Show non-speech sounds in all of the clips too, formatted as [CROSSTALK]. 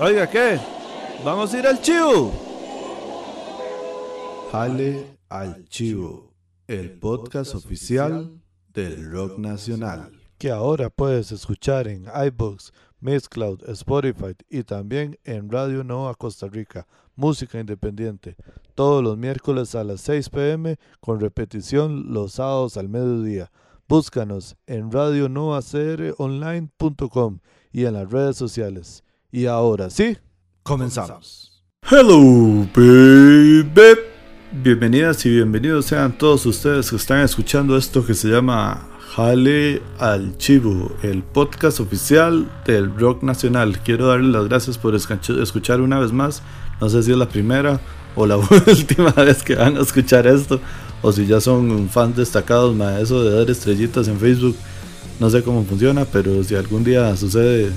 Oiga, ¿qué? ¿Vamos a ir al chivo? Jale al chivo, el podcast oficial del rock nacional. Que ahora puedes escuchar en iBooks, Mixcloud, Spotify y también en Radio Nova Costa Rica, música independiente, todos los miércoles a las 6 pm con repetición los sábados al mediodía. Búscanos en radionovacronline.com y en las redes sociales. Y ahora sí, comenzamos. Hello, baby. Bienvenidas y bienvenidos sean todos ustedes que están escuchando esto que se llama Jale al Chivo, el podcast oficial del rock nacional. Quiero darles las gracias por escuchar una vez más. No sé si es la primera o la [LAUGHS] última vez que van a escuchar esto, o si ya son fans destacados, eso de dar estrellitas en Facebook, no sé cómo funciona, pero si algún día sucede,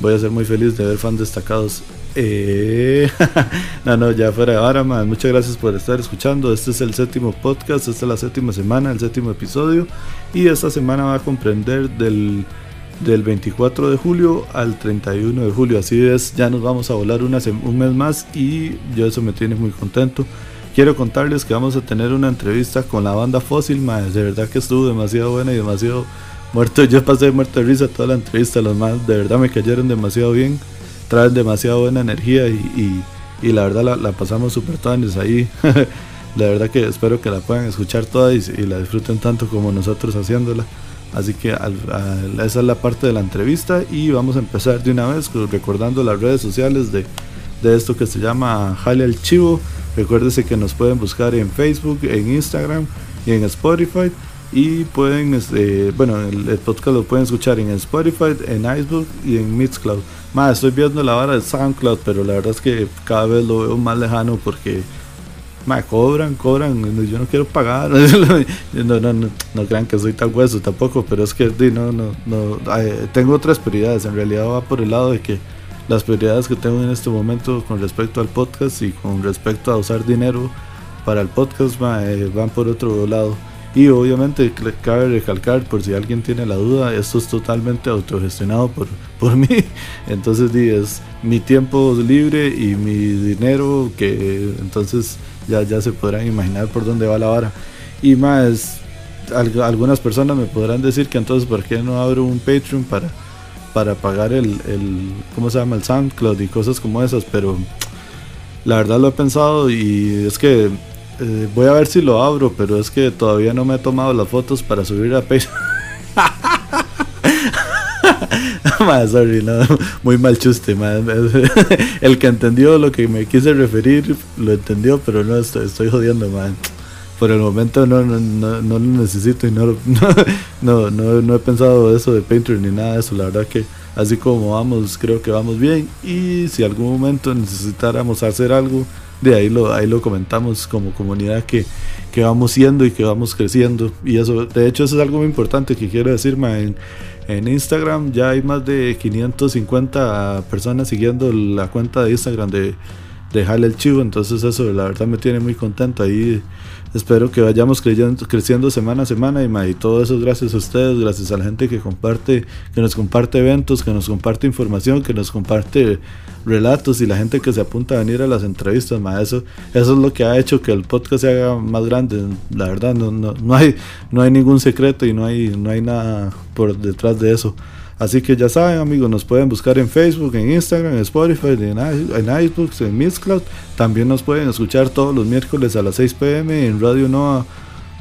voy a ser muy feliz de ver fans destacados. Eh, [LAUGHS] no, no, ya fuera de ahora, muchas gracias por estar escuchando. Este es el séptimo podcast, esta es la séptima semana, el séptimo episodio, y esta semana va a comprender del del 24 de julio al 31 de julio. Así es, ya nos vamos a volar un mes más y yo eso me tiene muy contento. Quiero contarles que vamos a tener una entrevista con la banda Fósil, más de verdad que estuvo demasiado buena y demasiado muerto. Yo pasé muerto de risa toda la entrevista, los más de verdad me cayeron demasiado bien, traen demasiado buena energía y, y, la verdad la, pasamos súper todos ahí. [LAUGHS] la verdad que espero que la puedan escuchar toda y, la disfruten tanto como nosotros haciéndola. Así que esa es la parte de la entrevista y vamos a empezar de una vez recordando las redes sociales de, esto que se llama Jale al Chivo. Recuérdese que nos pueden buscar en Facebook, en Instagram y en Spotify. Y pueden, este, bueno, el, podcast lo pueden escuchar en Spotify, en iceberg y en Mixcloud. Más, estoy viendo la vara de SoundCloud, pero la verdad es que cada vez lo veo más lejano porque me cobran, cobran, yo no quiero pagar. [LAUGHS] no, no, no, crean que soy tan hueso tampoco, pero es que no, no, no, tengo otras prioridades. En realidad va por el lado de que las prioridades que tengo en este momento con respecto al podcast y con respecto a usar dinero para el podcast eh, van por otro lado. Y obviamente cabe recalcar, por si alguien tiene la duda, esto es totalmente autogestionado por, por [LAUGHS] mí. Entonces es mi tiempo libre y mi dinero que entonces ya, ya se podrán imaginar por dónde va la vara. Y más, algunas personas me podrán decir que entonces, ¿por qué no abro un Patreon para, para pagar el, el, ¿cómo se llama? El SoundCloud y cosas como esas? Pero la verdad lo he pensado y es que eh, voy a ver si lo abro, pero es que todavía no me he tomado las fotos para subir a Patreon. [LAUGHS] sorry, no, muy mal chuste, [LAUGHS] El que entendió lo que me quise referir, lo entendió, pero no estoy, jodiendo, man. Por el momento no, no, no, lo necesito y [LAUGHS] no, no, no, no he pensado eso de Painter ni nada de eso. La verdad que así como vamos, creo que vamos bien. Y si algún momento necesitáramos hacer algo, de ahí lo, ahí lo comentamos como comunidad que, que vamos siendo y que vamos creciendo. Y eso, de hecho, eso es algo muy importante que quiero decir, en, en Instagram ya hay más de 550 personas siguiendo la cuenta de Instagram de, de Jale el Chivo, entonces eso la verdad me tiene muy contento. Ahí espero que vayamos creyendo, creciendo semana a semana y, todo eso gracias a ustedes, gracias a la gente que comparte, que nos comparte eventos, que nos comparte información, que nos comparte relatos y la gente que se apunta a venir a las entrevistas, eso, eso es lo que ha hecho que el podcast se haga más grande. La verdad, no, no, no, hay, no hay ningún secreto y no hay, no hay nada por detrás de eso. Así que ya saben, amigos, nos pueden buscar en Facebook, en Instagram, en Spotify, en, en iBooks, en Mixcloud. También nos pueden escuchar todos los miércoles a las 6 pm en Radio Nova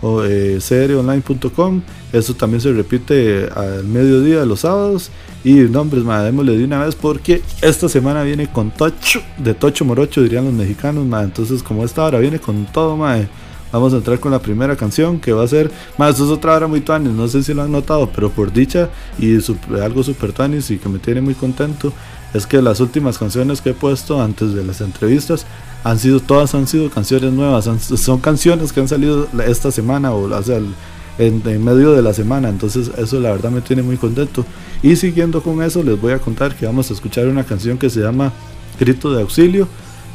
o eh, crionline.com. Eso también se repite al mediodía de los sábados. Y nombres, madre, démosle de una vez porque esta semana viene con Tocho, de Tocho Morocho, dirían los mexicanos, madre. Entonces, como esta hora viene con todo, madre. Vamos a entrar con la primera canción que va a ser, más es otra hora muy tuanis, no sé si lo han notado, pero por dicha y algo super tuanis y que me tiene muy contento es que las últimas canciones que he puesto antes de las entrevistas han sido todas han sido canciones nuevas, son canciones que han salido esta semana o, o sea, en, medio de la semana, entonces eso la verdad me tiene muy contento. Y siguiendo con eso les voy a contar que vamos a escuchar una canción que se llama Grito de Auxilio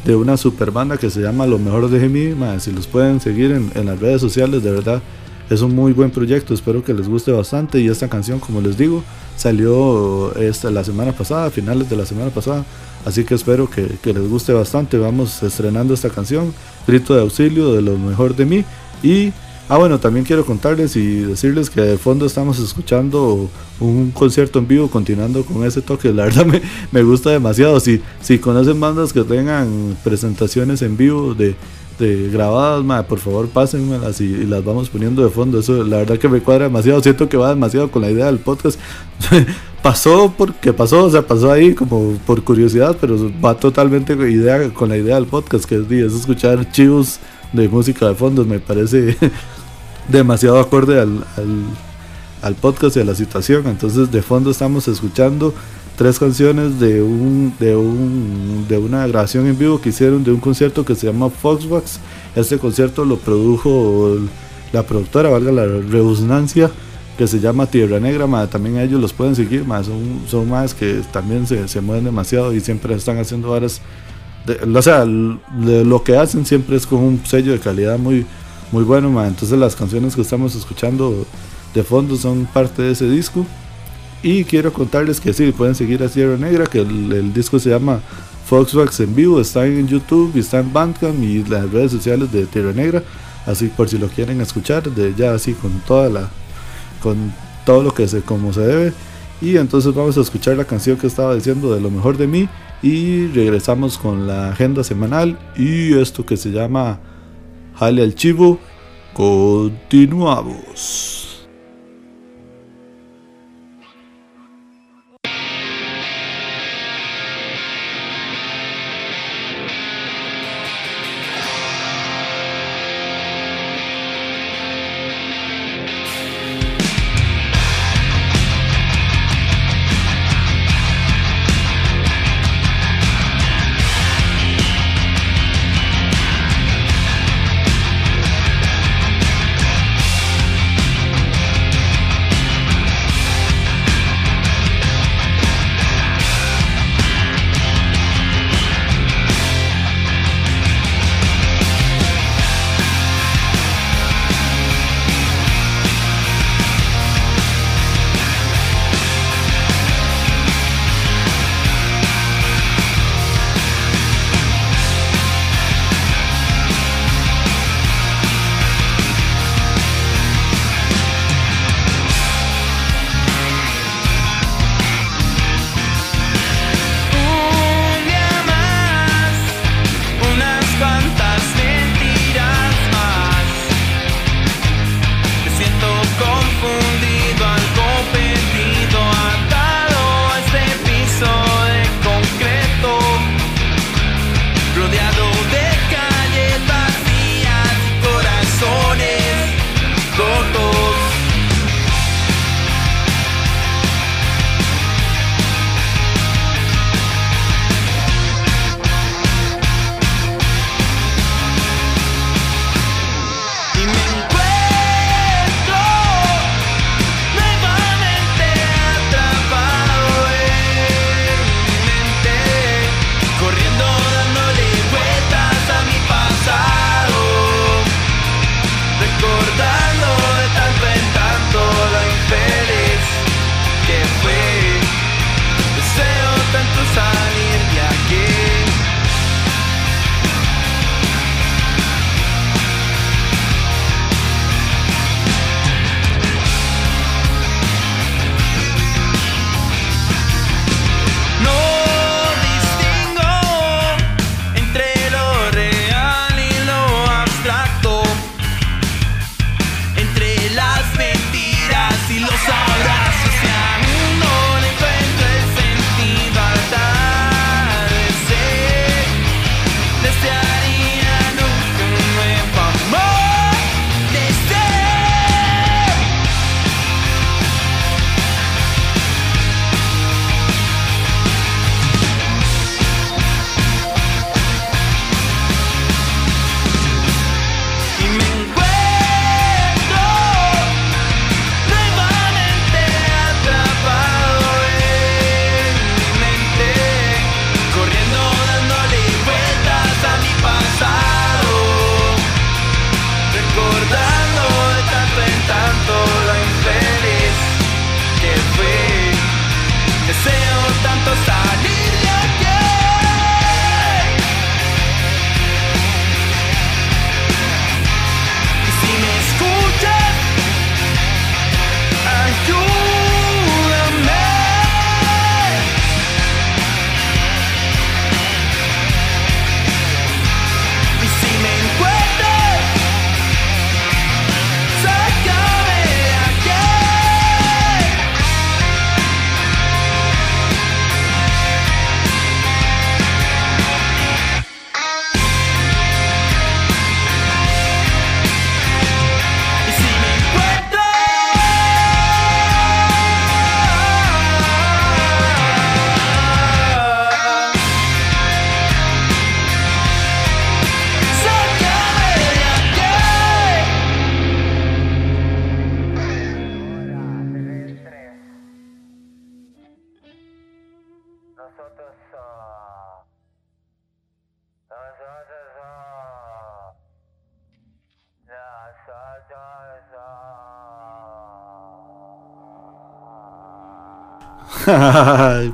de una super banda que se llama Lo Mejor de Mí, si los pueden seguir en, las redes sociales, de verdad es un muy buen proyecto, espero que les guste bastante. Y esta canción, como les digo, salió esta, la semana pasada, a finales de la semana pasada, así que espero que, que les guste bastante, vamos estrenando esta canción, Grito de Auxilio de lo mejor de mí y Ah, bueno, también quiero contarles y decirles que de fondo estamos escuchando un concierto en vivo, continuando con ese toque. La verdad [LAUGHS] me, me gusta demasiado. Si, si conocen bandas que tengan presentaciones en vivo de, de grabadas, por favor pásenmelas y, y, las vamos poniendo de fondo. Eso la verdad que me cuadra demasiado. Siento que va demasiado con la idea del podcast. [LAUGHS] pasó porque pasó, o sea, pasó ahí como por curiosidad, pero va totalmente idea, con la idea del podcast, que es, es escuchar chivos de música de fondo. Me parece [LAUGHS] demasiado acorde al, al, podcast y a la situación. Entonces de fondo estamos escuchando tres canciones de un, de un de una grabación en vivo que hicieron de un concierto que se llama Foxbox. Este concierto lo produjo la productora, valga la redundancia, que se llama Tierra Negra. También ellos los pueden seguir, más son, son más que también se, se mueven demasiado y siempre están haciendo varas. o sea, lo que hacen siempre es con un sello de calidad muy, muy bueno, entonces las canciones que estamos escuchando de fondo son parte de ese disco. Y quiero contarles que sí, pueden seguir a Sierra Negra, que el, disco se llama Foxwax en vivo, está en YouTube está en Bandcamp y las redes sociales de Tierra Negra. Así por si lo quieren escuchar, de ya así con toda la con todo lo que se como se debe. Y entonces vamos a escuchar la canción que estaba diciendo de lo mejor de mí y regresamos con la agenda semanal y esto que se llama Jale al chivo. Continuamos.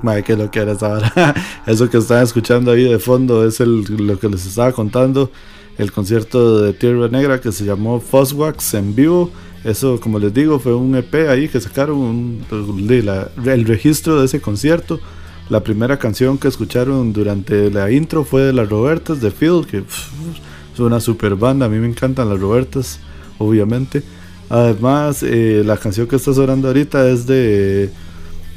Madre, que lo que eres ahora. [LAUGHS] Eso que están escuchando ahí de fondo es el, lo que les estaba contando. El concierto de Tierra Negra que se llamó Foswax en vivo. Eso, como les digo, fue un EP ahí que sacaron el registro de ese concierto. La primera canción que escucharon durante la intro fue de las Robertas de Phil, que es una super banda. A mí me encantan las Robertas, obviamente. Además, eh, la canción que está sonando ahorita es de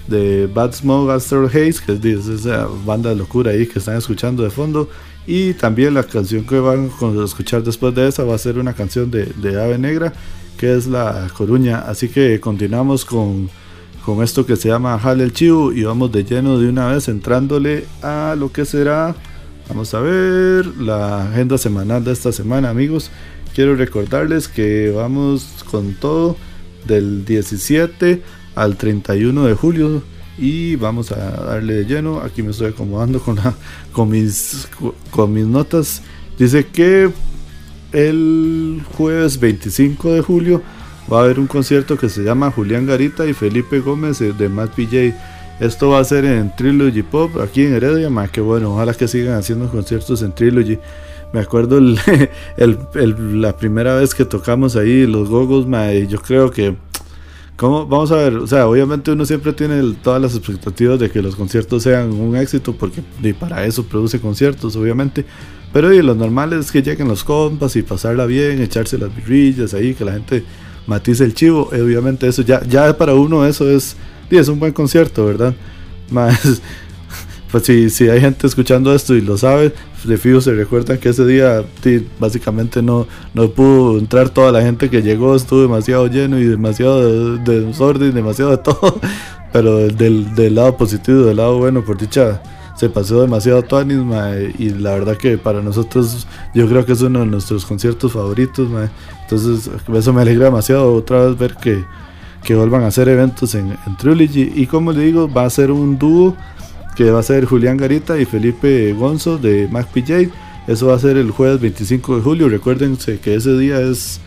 de Bad Smoke Astro Haze, que es, esa banda de locura ahí que están escuchando de fondo. Y también la canción que van a escuchar después de esa va a ser una canción de, de Ave Negra, que es La Coruña. Así que continuamos con, con esto que se llama Jale el Chivo y vamos de lleno de una vez entrándole a lo que será, vamos a ver, la agenda semanal de esta semana, amigos. Quiero recordarles que vamos con todo del 17 al 31 de julio y vamos a darle de lleno. Aquí me estoy acomodando con, la, con, mis, con mis notas. Dice que el jueves 25 de julio va a haber un concierto que se llama Julián Garita y Felipe Gómez de Matt PJ. Esto va a ser en Trilogy Pop aquí en Heredia, más que bueno, ojalá que sigan haciendo conciertos en Trilogy. Me acuerdo [LAUGHS] la primera vez que tocamos ahí los gogos, yo creo que ¿Cómo? Vamos a ver, o sea, obviamente uno siempre tiene todas las expectativas de que los conciertos sean un éxito, porque para eso produce conciertos, obviamente. Pero lo normal es que lleguen los compas y pasarla bien, echarse las birrillas ahí, que la gente matice el chivo. obviamente eso ya, ya para uno eso es, es un buen concierto, ¿verdad? [LAUGHS] Más, pues si, si hay gente escuchando esto y lo sabe, de fijo se recuerdan que ese día básicamente no, no pudo entrar toda la gente que llegó, estuvo demasiado lleno y demasiado de, desorden, demasiado de [LAUGHS] todo, pero del, del, lado positivo, del lado bueno, por dicha, se pasó demasiado tuanis, y la verdad que para nosotros yo creo que es uno de nuestros conciertos favoritos, entonces eso me alegra demasiado otra vez ver que, que vuelvan a hacer eventos en, en Trilogy. Y como le digo, va a ser un dúo que va a ser Julián Garita y Felipe Gonzo de MacPJ. Eso va a ser el jueves 25 de julio. Recuérdense que ese día es,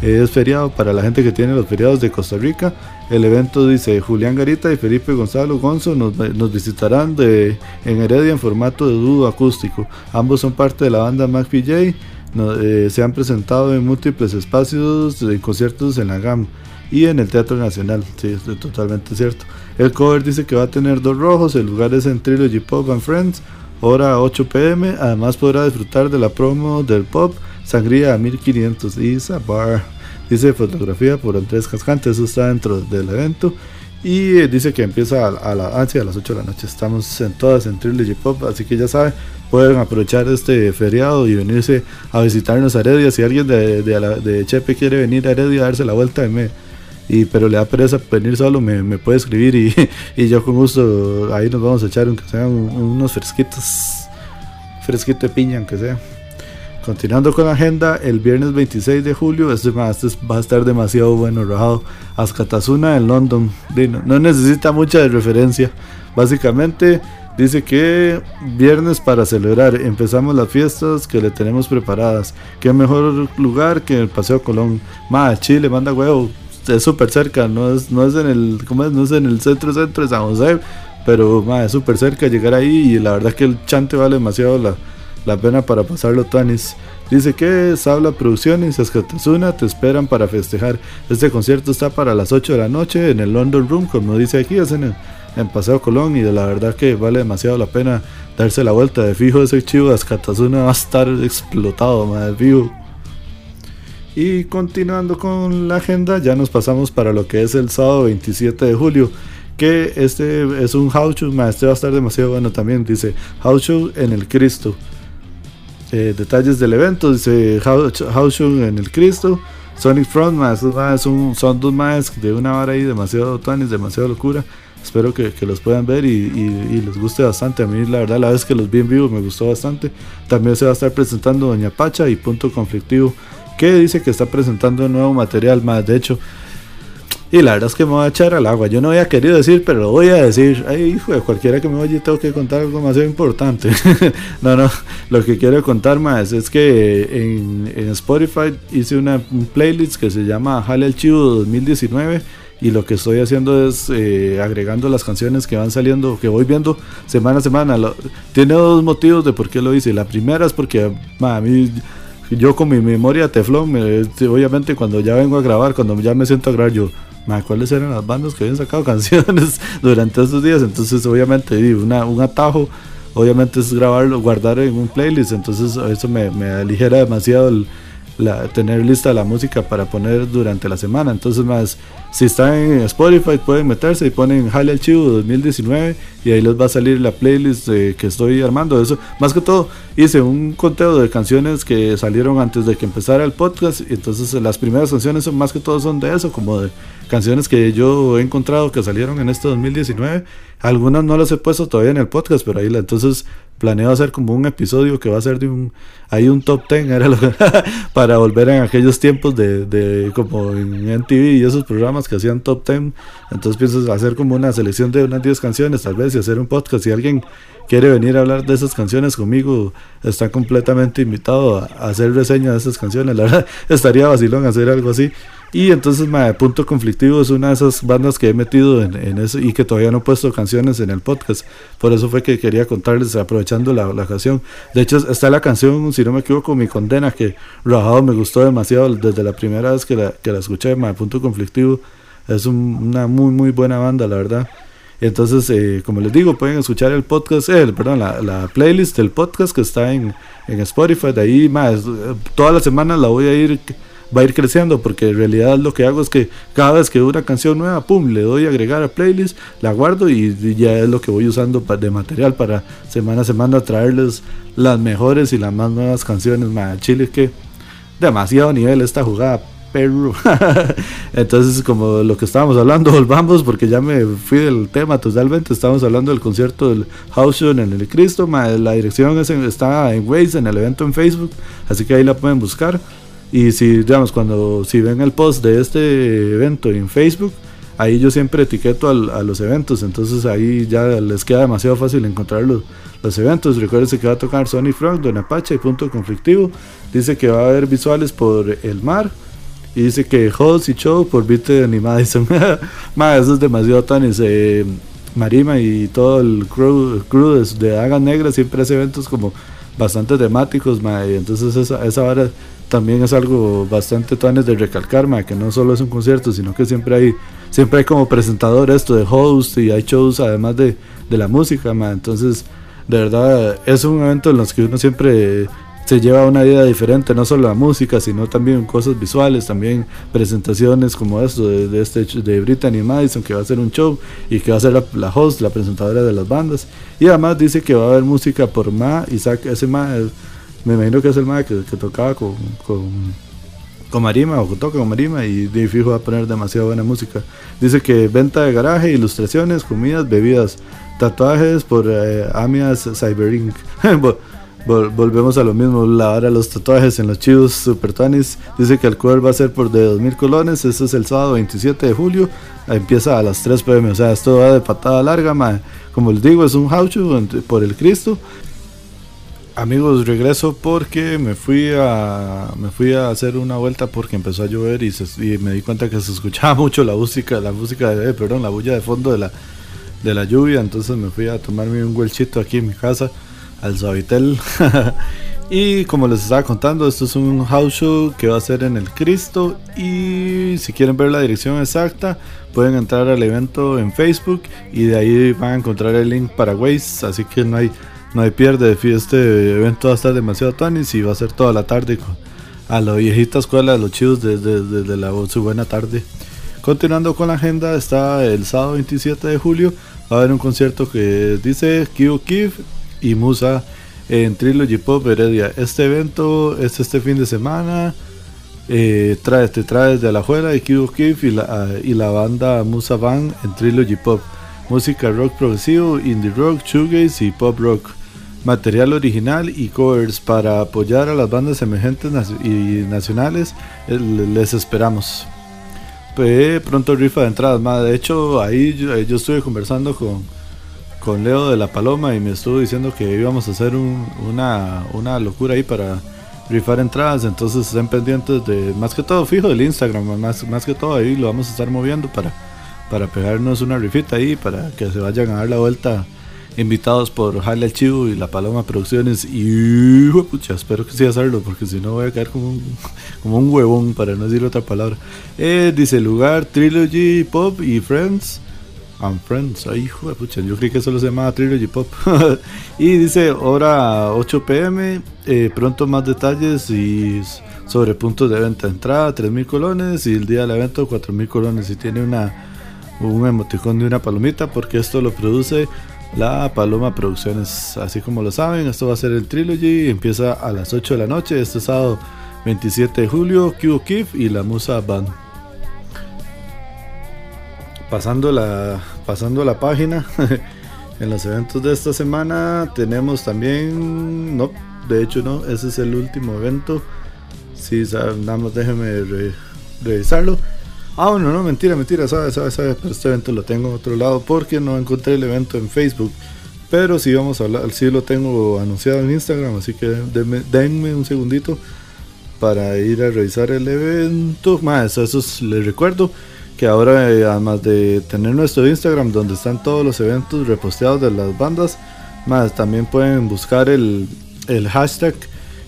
es feriado para la gente que tiene los feriados de Costa Rica. El evento dice Julián Garita y Felipe Gonzalo Gonzo nos, visitarán de, en Heredia en formato de dúo acústico. Ambos son parte de la banda MacPJ. Eh, se han presentado en múltiples espacios de conciertos en la GAM y en el Teatro Nacional. Sí, es totalmente cierto. El cover dice que va a tener dos rojos, el lugar es en Trilogy Pop and Friends, hora 8 pm. Además podrá disfrutar de la promo del pop Sangría a 1500 y Bar. Dice fotografía por Andrés Cascante, eso está dentro del evento. Y eh, dice que empieza a, la, a las 8 de la noche. Estamos en todas en Trilogy Pop, así que ya saben, pueden aprovechar este feriado y venirse a visitarnos a Heredia. Si alguien de, de, Chepe quiere venir a Heredia a darse la vuelta, me, y pero le da pereza venir solo, me, me puede escribir y, [LAUGHS] y, yo con gusto ahí nos vamos a echar aunque sean unos fresquitos, fresquito de piña aunque sea. Continuando con la agenda, el viernes 26 de julio, este, este va a estar demasiado bueno, rajado. Azkatasuna en London. No, no necesita mucha referencia. Básicamente dice que viernes para celebrar. Empezamos las fiestas que le tenemos preparadas. Qué mejor lugar que el Paseo Colón. Más Chile, manda huevo es súper cerca, no es, no es en el, ¿cómo es? No es en el centro centro de San José, pero es súper cerca llegar ahí y la verdad que el chante vale demasiado la, la pena para pasarlo tanis. Dice que Sabla Producciones Saskatazuna te esperan para festejar. Este concierto está para las 8 de la noche en el London Room, como dice aquí, es en, en Paseo Colón y de la verdad que vale demasiado la pena darse la vuelta. De fijo ese chivo de Saskatazuna va a estar explotado, de fijo. Y continuando con la agenda, ya nos pasamos para lo que es el sábado 27 de julio. Que este es un house show, este va a estar demasiado bueno también. Dice house show en el Cristo. Eh, detalles del evento, dice house show en el Cristo. Sonic Front, más, son, dos más de una hora ahí, demasiado tuanis, demasiado locura. Espero que, los puedan ver y, les guste bastante. A mí, la verdad, la vez que los vi en vivo me gustó bastante. También se va a estar presentando Doña Pacha y Punto Conflictivo que dice que está presentando nuevo material más, de hecho. Y la verdad es que me voy a echar al agua. Yo no había querido decir, pero lo voy a decir. Ay, hijo de cualquiera que me oye, tengo que contar algo más importante. [LAUGHS] no, no. Lo que quiero contar más es que en, Spotify hice una un playlist que se llama Jale el Chivo 2019 y lo que estoy haciendo es eh, agregando las canciones que van saliendo, que voy viendo semana a semana. tiene dos motivos de por qué lo hice. La primera es porque a mí, yo con mi memoria teflón, obviamente cuando ya vengo a grabar, cuando ya me siento a grabar, yo, ¿cuáles eran las bandas que habían sacado [LAUGHS] canciones durante estos días? Entonces, obviamente, una, un atajo, obviamente es grabarlo, guardar en un playlist, entonces eso me, me aligera demasiado el la, tener lista la música para poner durante la semana. Entonces, más si están en Spotify, pueden meterse y ponen Jale Archivo 2019 y ahí les va a salir la playlist que estoy armando. Eso, más que todo, hice un conteo de canciones que salieron antes de que empezara el podcast. Y entonces, las primeras canciones son más que todo son de eso, como de canciones que yo he encontrado que salieron en este 2019. Algunas no las he puesto todavía en el podcast, pero ahí la, entonces planeo hacer como un episodio que va a ser de un hay un top 10 era [LAUGHS] para volver en aquellos tiempos de, de, como en MTV y esos programas que hacían top 10 entonces pienso hacer como una selección de unas 10 canciones tal vez y hacer un podcast si alguien quiere venir a hablar de esas canciones conmigo está completamente invitado a, a hacer reseña de esas canciones [LAUGHS] la verdad estaría vacilón hacer algo así y entonces, Punto Conflictivo es una de esas bandas que he metido en, eso y que todavía no he puesto canciones en el podcast. Por eso fue que quería contarles, aprovechando la, la canción. De hecho, está la canción, si no me equivoco, Mi Condena, que Rajado me gustó demasiado desde la primera vez que la, que la escuché, ma, Punto Conflictivo. Es una muy, muy buena banda, la verdad. Entonces, eh, como les digo, pueden escuchar el podcast, eh, perdón, la, la, playlist del podcast que está en, en Spotify. De ahí, más todas las semanas la voy a ir va a ir creciendo porque en realidad lo que hago es que cada vez que una canción nueva, pum, le doy a agregar a playlist, la guardo y ya es lo que voy usando de material para semana a semana traerles las mejores y las más nuevas canciones. Man, Chile que demasiado nivel esta jugada, perro. [LAUGHS] Entonces, como lo que estábamos hablando, [LAUGHS] volvamos porque ya me fui del tema totalmente. Estamos hablando del concierto del House Show en el Cristo. la dirección está en Waze, en el evento en Facebook, así que ahí la pueden buscar. Y si, digamos, cuando si ven el post de este evento en Facebook, ahí yo siempre etiqueto a los eventos, entonces ahí ya les queda demasiado fácil encontrar los, los eventos. Recuerden que va a tocar Sony Frog, Don Apache Punto Conflictivo. Dice que va a haber visuales por el mar. Y dice que host y show por Beat y [LAUGHS] Madison. eso es demasiado tan eh, Marima y todo el crew, crew de, de Hagan Negra siempre hace eventos como bastante temáticos, y entonces esa, esa hora también es algo bastante tones de recalcar, que no solo es un concierto, sino que siempre hay siempre hay como presentador esto de host y hay shows además de, de la música, entonces de verdad es un evento en los que uno siempre se lleva una vida diferente, no solo la música, sino también cosas visuales, también presentaciones como esto de, este de Brittany Madison, que va a ser un show y que va a ser la, host, la presentadora de las bandas. Y además dice que va a haber música por Ma, Isaac, ese Ma, me imagino que es el Ma que, tocaba con, con, con, Marima o que toca con Marima y de fijo va a poner demasiado buena música. Dice que venta de garaje, ilustraciones, comidas, bebidas, tatuajes por eh, Amias Cyberink. [LAUGHS] volvemos a lo mismo, la hora los tatuajes en los chivos Super Tanis. Dice que el cover va a ser por de 2000 colones. Eso es el sábado 27 de julio. Empieza a las 3 pm. O sea, esto va de patada larga. Como les digo, es un house por el Cristo. Amigos, regreso porque me fui a me fui a hacer una vuelta porque empezó a llover y, me di cuenta que se escuchaba [LAUGHS] mucho la música, la música de, perdón, la bulla de fondo de la de la lluvia, entonces me fui a tomarme un huelchito aquí en mi casa al Suavitel. [LAUGHS] y como les estaba contando, esto es un house show que va a ser en el Cristo. Y si quieren ver la dirección exacta, pueden entrar al evento en Facebook y de ahí van a encontrar el link para Waze. Así que no hay, no hay pierde. Este evento va a estar demasiado tanis y va a ser toda la tarde a la viejita escuela de los chivos desde, desde la su buena tarde. Continuando con la agenda, está el sábado 27 de julio. Va a haber un concierto que dice Kyo Kiv y Musa en Trilogy Pop Heredia. Este evento es este fin de semana. Eh, trae, te trae de Alajuela y Kido Kif y la, y la banda Musa Band en Trilogy Pop. Música rock progresivo, indie rock, shoegaze y pop rock. Material original y covers para apoyar a las bandas emergentes y nacionales. Eh, les esperamos. Pues, pronto rifa de entradas. De hecho, ahí yo estuve conversando con, con Leo de la Paloma y me estuvo diciendo que íbamos a hacer una, una locura ahí para rifar entradas. Entonces estén pendientes de más que todo fijo del Instagram, más, más que todo ahí lo vamos a estar moviendo para, para pegarnos una rifita ahí, para que se vayan a dar la vuelta invitados por Jale Chivo y La Paloma Producciones. Y pucha, espero que sí hacerlo, porque si no voy a caer como un, como un huevón, para no decir otra palabra. Eh, dice lugar, Trilogy, Pop y Friends. And Friends, ay, hijo pucha, yo creí que solo se llamaba Trilogy Pop. [LAUGHS] y dice hora 8 pm, eh, pronto más detalles y sobre puntos de venta. Entrada 3.000 colones y el día del evento 4.000 colones. Y tiene una un emoticón de una palomita porque esto lo produce la Paloma Producciones. Así como lo saben, esto va a ser el Trilogy. Empieza a las 8 de la noche, este sábado 27 de julio. Q Kif y la Musa Band. Pasando la, pasando la página, [LAUGHS] en los eventos de esta semana tenemos también. No, de hecho, no, ese es el último evento. Si, nada más déjenme revisarlo. Ah, bueno, no, mentira, mentira, sabes, sabes, sabes, pero este evento lo tengo en otro lado porque no encontré el evento en Facebook. Pero sí vamos a hablar, sí lo tengo anunciado en Instagram, así que denme, un segundito para ir a revisar el evento. Más, eso les recuerdo que ahora eh, además de tener nuestro Instagram donde están todos los eventos reposteados de las bandas, más también pueden buscar el, el hashtag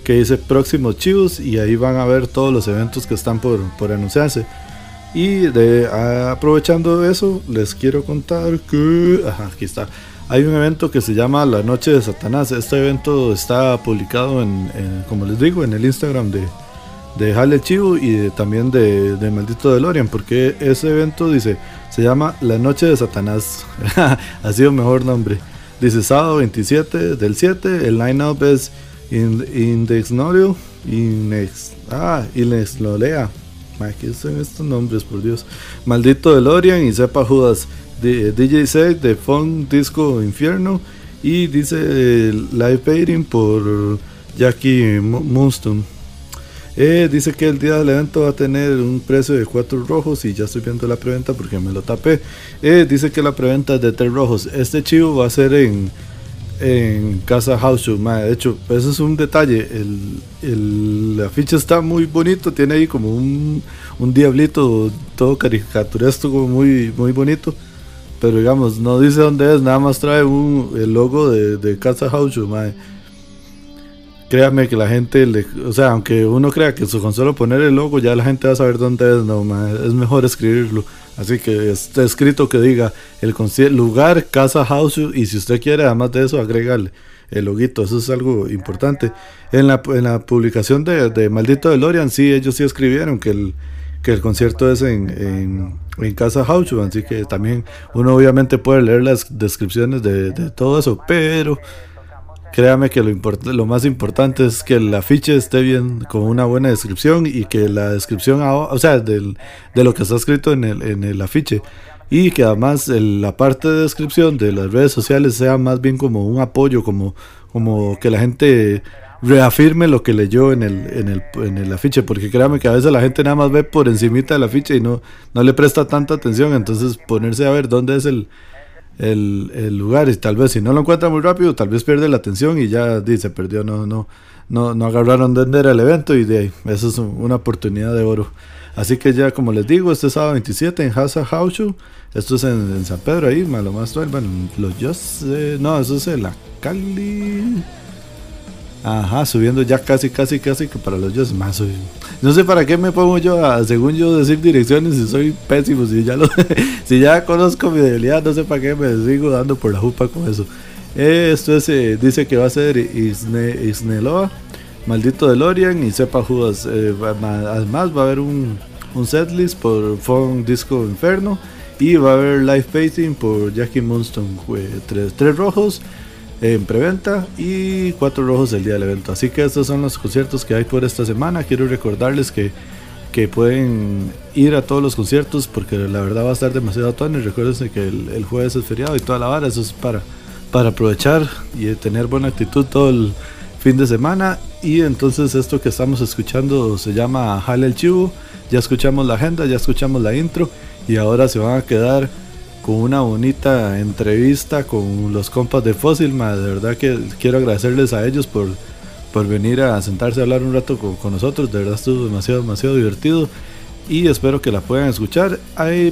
que dice próximos chivos y ahí van a ver todos los eventos que están por, por anunciarse. Y de, aprovechando eso, les quiero contar que. aquí está. Hay un evento que se llama La Noche de Satanás. Este evento está publicado en, como les digo, en el Instagram de, de Jale Chivo y también de, de Maldito DeLorean. Porque ese evento dice, se llama La Noche de Satanás. [LAUGHS] ha sido mejor nombre. Dice sábado 27 del 7. El line-up es Index Norio. Inex, ah, Inex Lolea. ¿Qué son estos nombres, por Dios? Maldito DeLorean y Sepa Judas. De, DJ Set de Funk Disco Infierno. Y dice eh, Live Painting por Jackie Moonstone. Eh, dice que el día del evento va a tener un precio de 4 rojos y ya estoy viendo la preventa porque me lo tapé. Eh, dice que la preventa es de 3 rojos. Este chivo va a ser en en Casa House. De hecho, eso es un detalle. El, el, afiche está muy bonito, tiene ahí como un, un diablito todo caricaturesco, muy, muy bonito. Pero digamos, no dice dónde es, nada más trae un, el logo de, de Casa House. Créame que la gente, le, o sea, aunque uno crea que su consola poner el logo, ya la gente va a saber dónde es. No, es mejor escribirlo. Así que está escrito que diga el lugar, casa, house, y si usted quiere, además de eso, agregarle el loguito. Eso es algo importante. En la, en la publicación de, de Maldito DeLorean, sí, ellos sí escribieron que el, que el concierto es en, en, en Casa House, así que también uno obviamente puede leer las descripciones de, de todo eso, pero créame que lo, lo más importante es que el afiche esté bien, con una buena descripción y que la descripción, o sea, del, de lo que está escrito en el, en el afiche. Y que además la parte de descripción de las redes sociales sea más bien como un apoyo, como, como que la gente reafirme lo que leyó en el, en el, en el afiche, porque créame que a veces la gente nada más ve por encimita del afiche y no, no le presta tanta atención, entonces ponerse a ver dónde es el, el, el, lugar y tal vez si no lo encuentra muy rápido, tal vez pierde la atención y ya dice, perdió, no, no, no, no agarraron dónde era el evento y de ahí, eso es una oportunidad de oro. Así que ya como les digo, este sábado 27 en Hasa House esto es en, San Pedro ahí, malo más bueno, los yo no, eso es en la Cali. Ajá, subiendo ya casi, casi, casi que para los yo más. No sé para qué me pongo yo a, según yo, decir direcciones si soy pésimo. Si ya, lo, [LAUGHS] si ya conozco mi debilidad, no sé para qué me sigo dando por la jupa con eso. esto es, eh, dice que va a ser Isne, Isneloa, Maldito DeLorean y Sepa Judas. Eh, además, va a haber un, un setlist por Funk Disco Inferno y va a haber live painting por Jackie Moonstone. tres, tres rojos en preventa y cuatro rojos el día del evento. Así que estos son los conciertos que hay por esta semana. Quiero recordarles que, que pueden ir a todos los conciertos porque la verdad va a estar demasiado tono. Y recuerden que el, jueves es feriado y toda la vara. Eso es para, para aprovechar y tener buena actitud todo el fin de semana. Y entonces esto que estamos escuchando se llama Jale el Chivo. Ya escuchamos la agenda, ya escuchamos la intro y ahora se van a quedar con una bonita entrevista con los compas de Fósil. de verdad que quiero agradecerles a ellos por, por venir a sentarse a hablar un rato con, nosotros. De verdad estuvo demasiado, demasiado divertido. y espero que la puedan escuchar.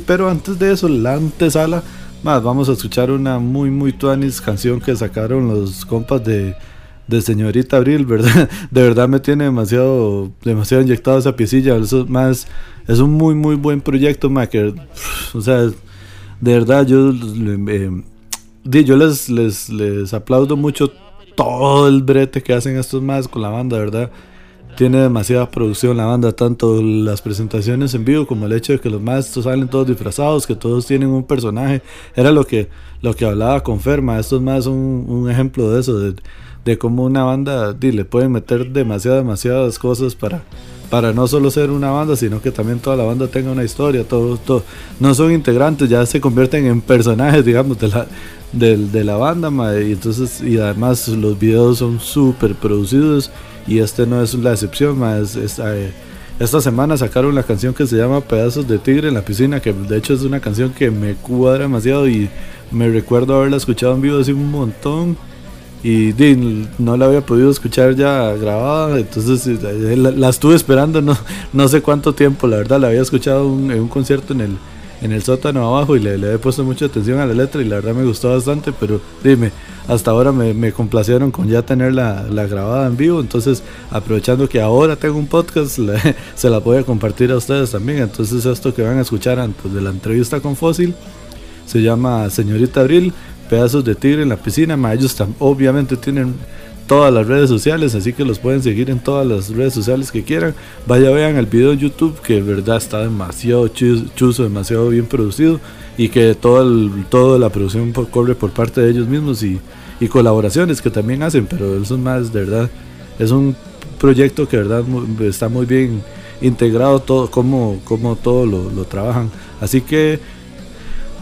pero antes de eso, la antesala, más vamos a escuchar una muy muy tuanis canción que sacaron los compas de, de Señorita Abril, [LAUGHS] ¿verdad? De verdad me tiene demasiado demasiado inyectado esa piecilla, eso más es un muy muy buen proyecto, que o sea, de verdad yo eh, yo les, les, les aplaudo mucho todo el brete que hacen estos más con la banda, ¿verdad? tiene demasiada producción la banda, tanto las presentaciones en vivo como el hecho de que los maestros salen todos disfrazados, que todos tienen un personaje. Era lo que, lo que hablaba con Ferma. Esto es más un, ejemplo de eso, de, de cómo una banda le pueden meter demasiadas, demasiadas cosas para, para no solo ser una banda, sino que también toda la banda tenga una historia. Todo, todo. No son integrantes, ya se convierten en personajes, [LAUGHS] digamos, de la, de, la banda. Y, entonces, y además los videos son súper producidos y este no es la excepción, eh, esta semana sacaron la canción que se llama Pedazos de Tigre en la piscina, que de hecho es una canción que me cuadra demasiado y me recuerdo haberla escuchado en vivo hace un montón y no la había podido escuchar ya grabada, entonces eh, la, estuve esperando no, [LAUGHS] no sé cuánto tiempo, la verdad la había escuchado en un concierto en el, en el sótano abajo y le, he puesto mucha atención a la letra y la verdad me gustó bastante, pero dime, hasta ahora me, me complacieron con ya tenerla la grabada en vivo, entonces aprovechando que ahora tengo un podcast, [LAUGHS] se la voy a compartir a ustedes también, entonces esto que van a escuchar antes de la entrevista con Fósil se llama Señorita Abril, pedazos de tigre en la piscina, ma, ellos obviamente tienen todas las redes sociales, así que los pueden seguir en todas las redes sociales que quieran. Vaya, vean el video en YouTube, que de verdad está demasiado chuzo, demasiado bien producido y que toda, toda la producción corre por parte de ellos mismos y, y, colaboraciones que también hacen, pero eso es más, de verdad, es un proyecto que de verdad está muy bien integrado todo, como, como todo lo, lo trabajan. Así que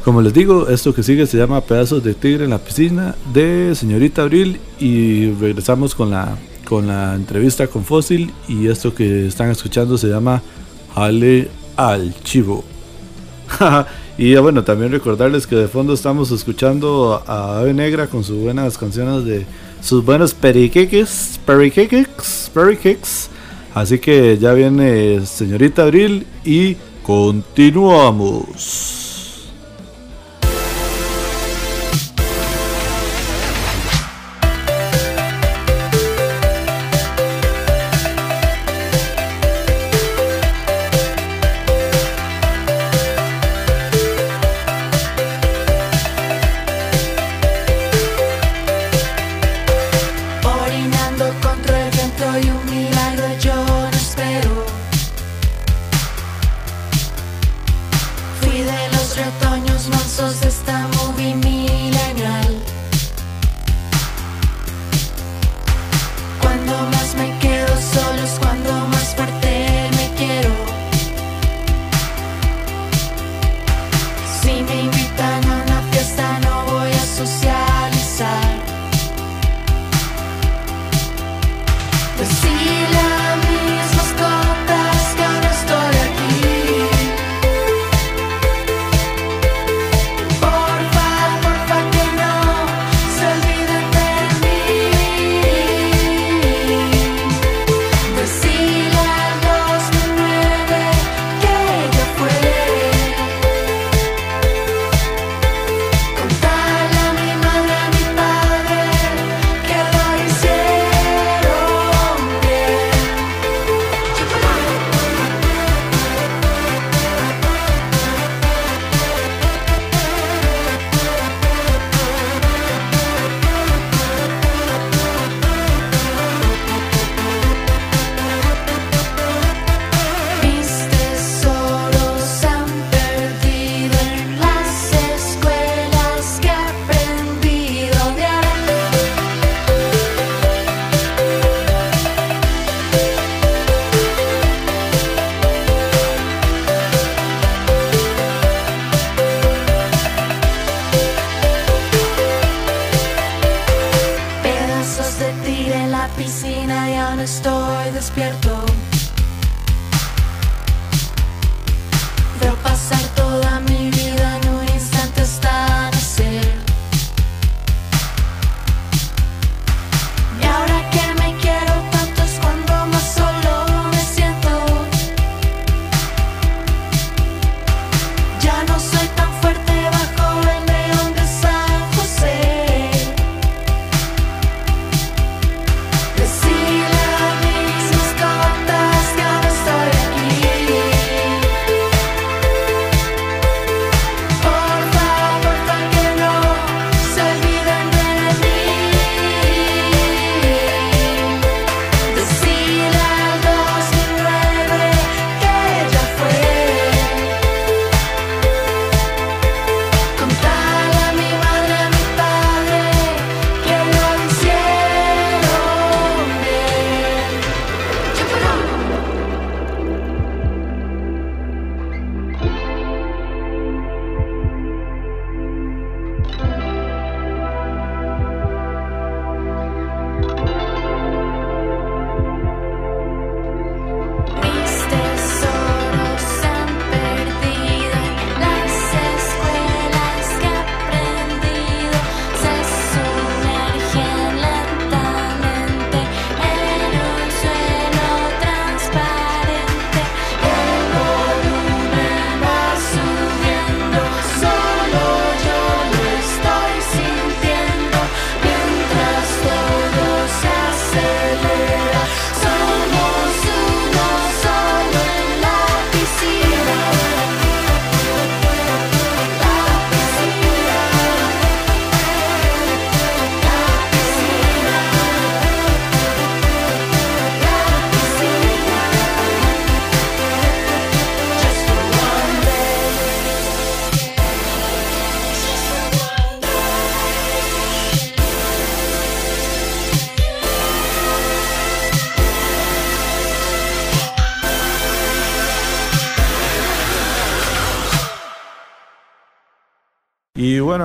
como les digo, esto que sigue se llama Pedazos de Tigre en la piscina de Señorita Abril y regresamos con la, con la entrevista con Fósil y esto que están escuchando se llama Ale al Chivo. [LAUGHS] y bueno, también recordarles que de fondo estamos escuchando a Ave Negra con sus buenas canciones de sus buenos periqueques, periqueques, periqueques. Así que ya viene Señorita Abril y continuamos.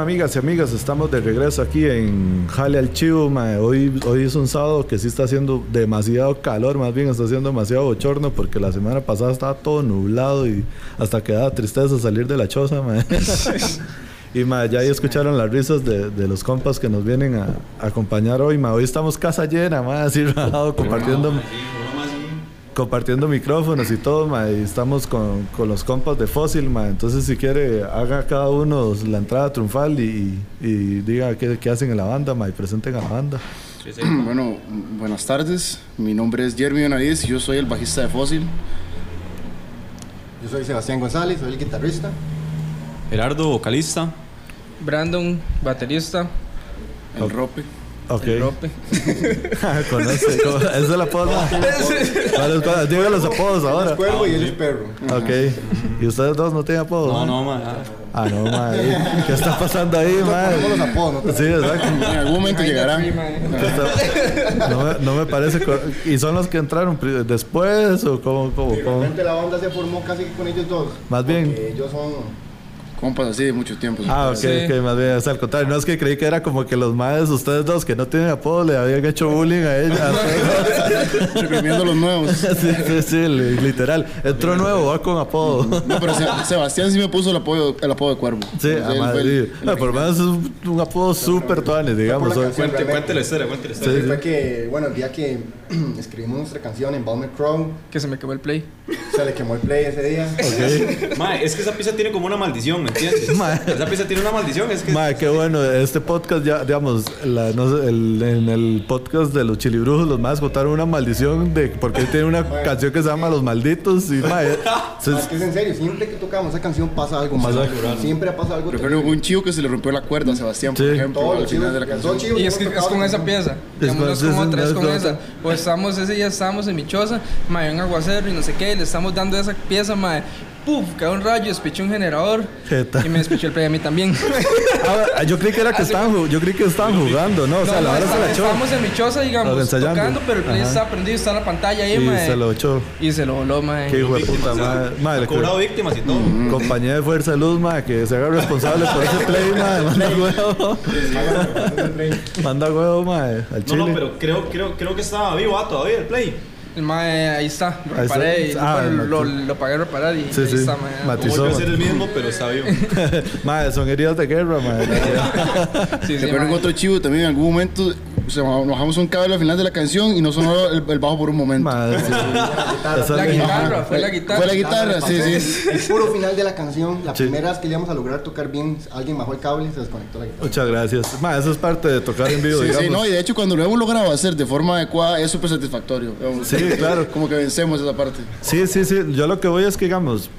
Amigas y amigas, estamos de regreso aquí en Jale al Chivo. Hoy, hoy es un sábado que sí está haciendo demasiado calor, más bien está haciendo demasiado bochorno porque la semana pasada estaba todo nublado y hasta quedaba tristeza salir de la choza. [LAUGHS] y ya ahí escucharon las risas de, los compas que nos vienen a, acompañar hoy. Hoy estamos casa llena, así rajado, compartiendo compartiendo micrófonos y todo, ma, y estamos con, con, los compas de Fósil, ma. Entonces, si quiere, haga cada uno la entrada triunfal y, y, diga qué, qué, hacen en la banda, ma, y presenten a la banda. [CLEARS THROAT] bueno, buenas tardes. Mi nombre es Jeremy Nariz y yo soy el bajista de Fósil. Yo soy Sebastián González, soy el guitarrista. Gerardo, vocalista. Brandon, baterista. El Rope. Ok. Rope. [LAUGHS] Conoce. ¿Esa es la apodo? [LAUGHS] ¿Cuáles, Diga los apodos ahora. Es cuervo y él es perro. Ok. ¿Y ustedes dos no tienen apodos? No, no, ma. Ah, no, ma. ¿Qué está pasando ahí, ma? los apodos, ¿no? Sí, exacto. En algún momento llegarán. No me, no me parece. ¿Y son los que entraron después o cómo? cómo, cómo? la banda se formó casi con ellos dos. Más bien. Ellos son compas así de mucho tiempo. Ah, ok, ok, más bien, es al contrario. No es que creí que era como que los madres, ustedes dos que no tienen apodo, le habían hecho bullying a ella. [LAUGHS] Reprimiendo los nuevos. [LAUGHS] sí, sí, sí, literal. Entró nuevo, va con apodo. No, pero Sebastián sí me puso el apodo, el apodo de cuervo. Sí, además, sí. por lo menos es un, apodo súper tuanes, digamos. Cuente la historia, cuente la historia. Sí, fue que, bueno, el día que [CLEARS THROAT] escribimos nuestra canción en Balmer Crow. Que se me quemó el play. Se le quemó el play ese día. Okay. [LAUGHS] Mae, es que esa pieza tiene como una maldición, ¿me entiendes? [LAUGHS] Esa pieza tiene una maldición. Es que... Mae, qué bueno. Este podcast ya, digamos, la, no sé, el, en el podcast de los chilibrujos, los más contaron una maldición de porque él tiene una canción que se llama Los Malditos. Y, mae, [LAUGHS] es que es en serio, siempre que tocamos esa canción pasa algo más. Siempre ha pasado algo. Recuerdo un chivo que se le rompió la cuerda a Sebastián, por ejemplo, al final de la canción. Y es que es con esa pieza. Digamos, no es como otra, es con esa. Pues estamos, ese día estábamos en mi choza, mae, un aguacero y no sé qué, le estamos dando esa pieza, mae ¡puf! Cae un rayo, despichó un generador. Y me despichó el play a mí también. [LAUGHS] Ah, yo creí que era que estaban, yo creí que estaban jugando, ¿no? O sea, la verdad se la echó. Estábamos en mi choza, digamos, tocando, pero el play está prendido, está en la pantalla ahí, Y se lo echó. Y se lo voló, mae. Qué hijo de puta, mae. mae ha cobrado víctimas y todo. Compañía de Fuerza de Luz, mae, que se haga responsable por ese play, mae. [LAUGHS] Manda huevo. Manda huevo, mae, al chile. No, no, pero creo, creo, creo que estaba vivo ah, todavía el play. El mae, ahí está, lo reparé, y ah, lo, lo, pagué a reparar y sí, ahí sí. está, mae. Matizó. Vuelve a ser el mismo, pero está vivo. mae, son heridas de guerra, mae. [LAUGHS] sí, sí, Recuerdo otro chivo también en algún momento o sea, bajamos un cable al final de la canción y no sonó el, el bajo por un momento. Madre, sí. la, guitarra, fue la guitarra. Fue la guitarra, sí, sí. El puro final de la canción, la primera vez que íbamos a lograr tocar bien, alguien bajó el cable y se desconectó la guitarra. Muchas gracias. Ma, eso es parte de tocar en vivo, sí, digamos. Sí, no, y de hecho cuando lo hemos logrado hacer de forma adecuada es súper satisfactorio. Sí, claro. [LAUGHS] Como que vencemos esa parte. Sí, sí, sí. Yo lo que voy es que, digamos,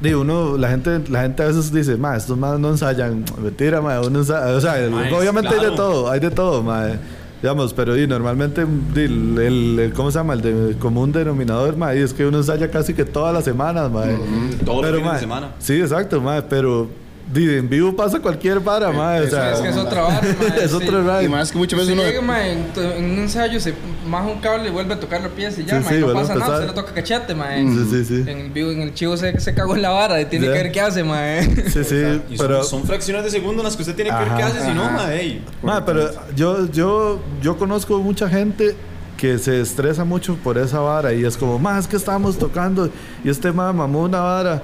Digo, uno, la gente, la gente a veces dice, ma, estos más no ensayan. Mentira, ma, uno ensaya. O sea, obviamente hay de todo, hay de todo, ma. Digamos, pero y normalmente el, el, ¿cómo se llama? El de, común denominador, ma, y es que uno ensaya casi que todas las semanas, ma. Todos los fines de semana. Sí, exacto, ma, pero en vivo pasa cualquier vara, mae. O sea, es que es otra vara, [LAUGHS] mae. es otro ride. Y más que muchas veces uno. Llega, mae, en, un ensayo se maja un cable y vuelve a tocar la pieza y ya, sí, mae. no pasa nada, se le toca cachete, mae. Sí, sí, sí. En el vivo, en el chivo se, se cagó en la vara y tiene que ver qué hace, mae. Sí, sí. Y pero... son, fracciones de segundo en las que usted tiene que ver qué hace, si no, mae. Mae, pero yo, yo, yo conozco mucha gente que se estresa mucho por esa vara y es como, más que estamos tocando y este mae mamó una vara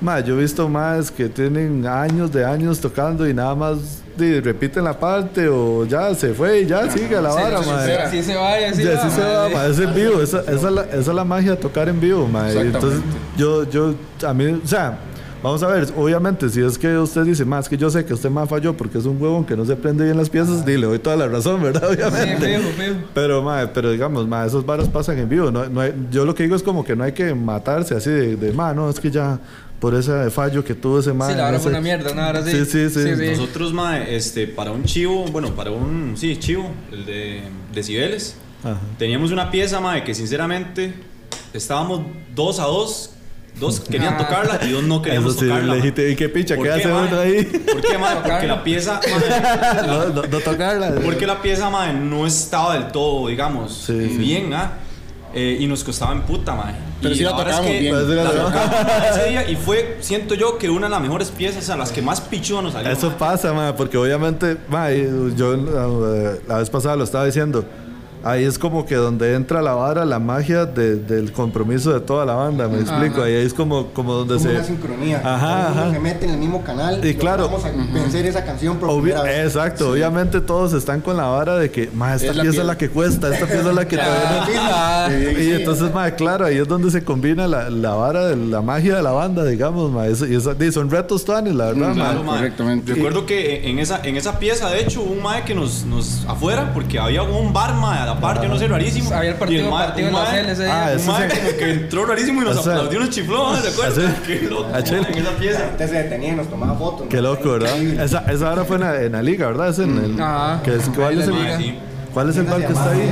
Ma, yo he visto más que tienen años de años tocando y nada más repiten la parte o ya se fue y ya sigue la vara, ma. Así se va así, ya, así se va. Es en vivo, esa, esa, es la, esa, es la, magia de tocar en vivo, ma. Entonces, yo, yo, a mí, o sea, Vamos a ver, obviamente, si es que usted dice más que yo sé que usted más falló porque es un huevón que no se prende bien las piezas, dile, doy toda la razón, ¿verdad? Obviamente. Pero, ma, pero digamos, ma, esos varas pasan en vivo. No, no hay, yo lo que digo es como que no hay que matarse así de, de ma, no, es que ya por ese fallo que tuvo ese mae. Sí, la hora fue una mierda, ¿no? Ahora sí. Sí, sí, sí. Nosotros, mae, este, para un chivo, bueno, para un, sí, chivo, el de decibeles, teníamos una pieza, mae, que sinceramente estábamos dos a dos. Dos [LAUGHS] querían ah. tocarla y dos no queríamos Eso sí, tocarla. ¿Y qué picha? ¿Qué, hace uno ahí? ¿Por qué, mae? Porque la pieza... [LAUGHS] no, no, tocarla. Porque la pieza, mae, no estaba del todo, digamos, bien, ¿ah? Eh, y nos costaba en puta, mae. Pero y sí la tocamos bien. la tocamos ese día y fue, siento yo, que una de las mejores piezas a las que más pichudo nos salió. Eso pasa, mae, porque obviamente, mae, yo eh, la vez pasada lo estaba diciendo ahí es como que donde entra la vara, la magia de, del compromiso de toda la banda, me explico. Ahí es como, como donde como se. Una sincronía. Ajá, ajá. Se mete en el mismo canal. Y claro. Vamos a vencer esa canción por Exacto, obviamente todos están con la vara de que, más esta pieza es la que cuesta, esta pieza es la que todavía no. y entonces, más claro, ahí es donde se combina la, la vara de la magia de la banda, digamos, ma. y son retos Tony, la verdad, claro, Correctamente. Recuerdo que en esa, en esa pieza, de hecho, un mae que nos, nos afuera, porque había un bar, mae, la parte, yo no sé, rarísimo. Había el partido, el partido en los CLS. Ah, un mae como que entró rarísimo y nos [LAUGHS] aplaudió, nos chifló, ¿se [LAUGHS] acuerdan? Qué loco, [LAUGHS] en esa pieza. Antes se detenía y nos tomaba fotos. Qué loco, ¿verdad? Esa, esa hora fue en la, en la liga, ¿verdad? Es en el, que es, ¿Cuál es el, ¿cuál es el bar que está ahí?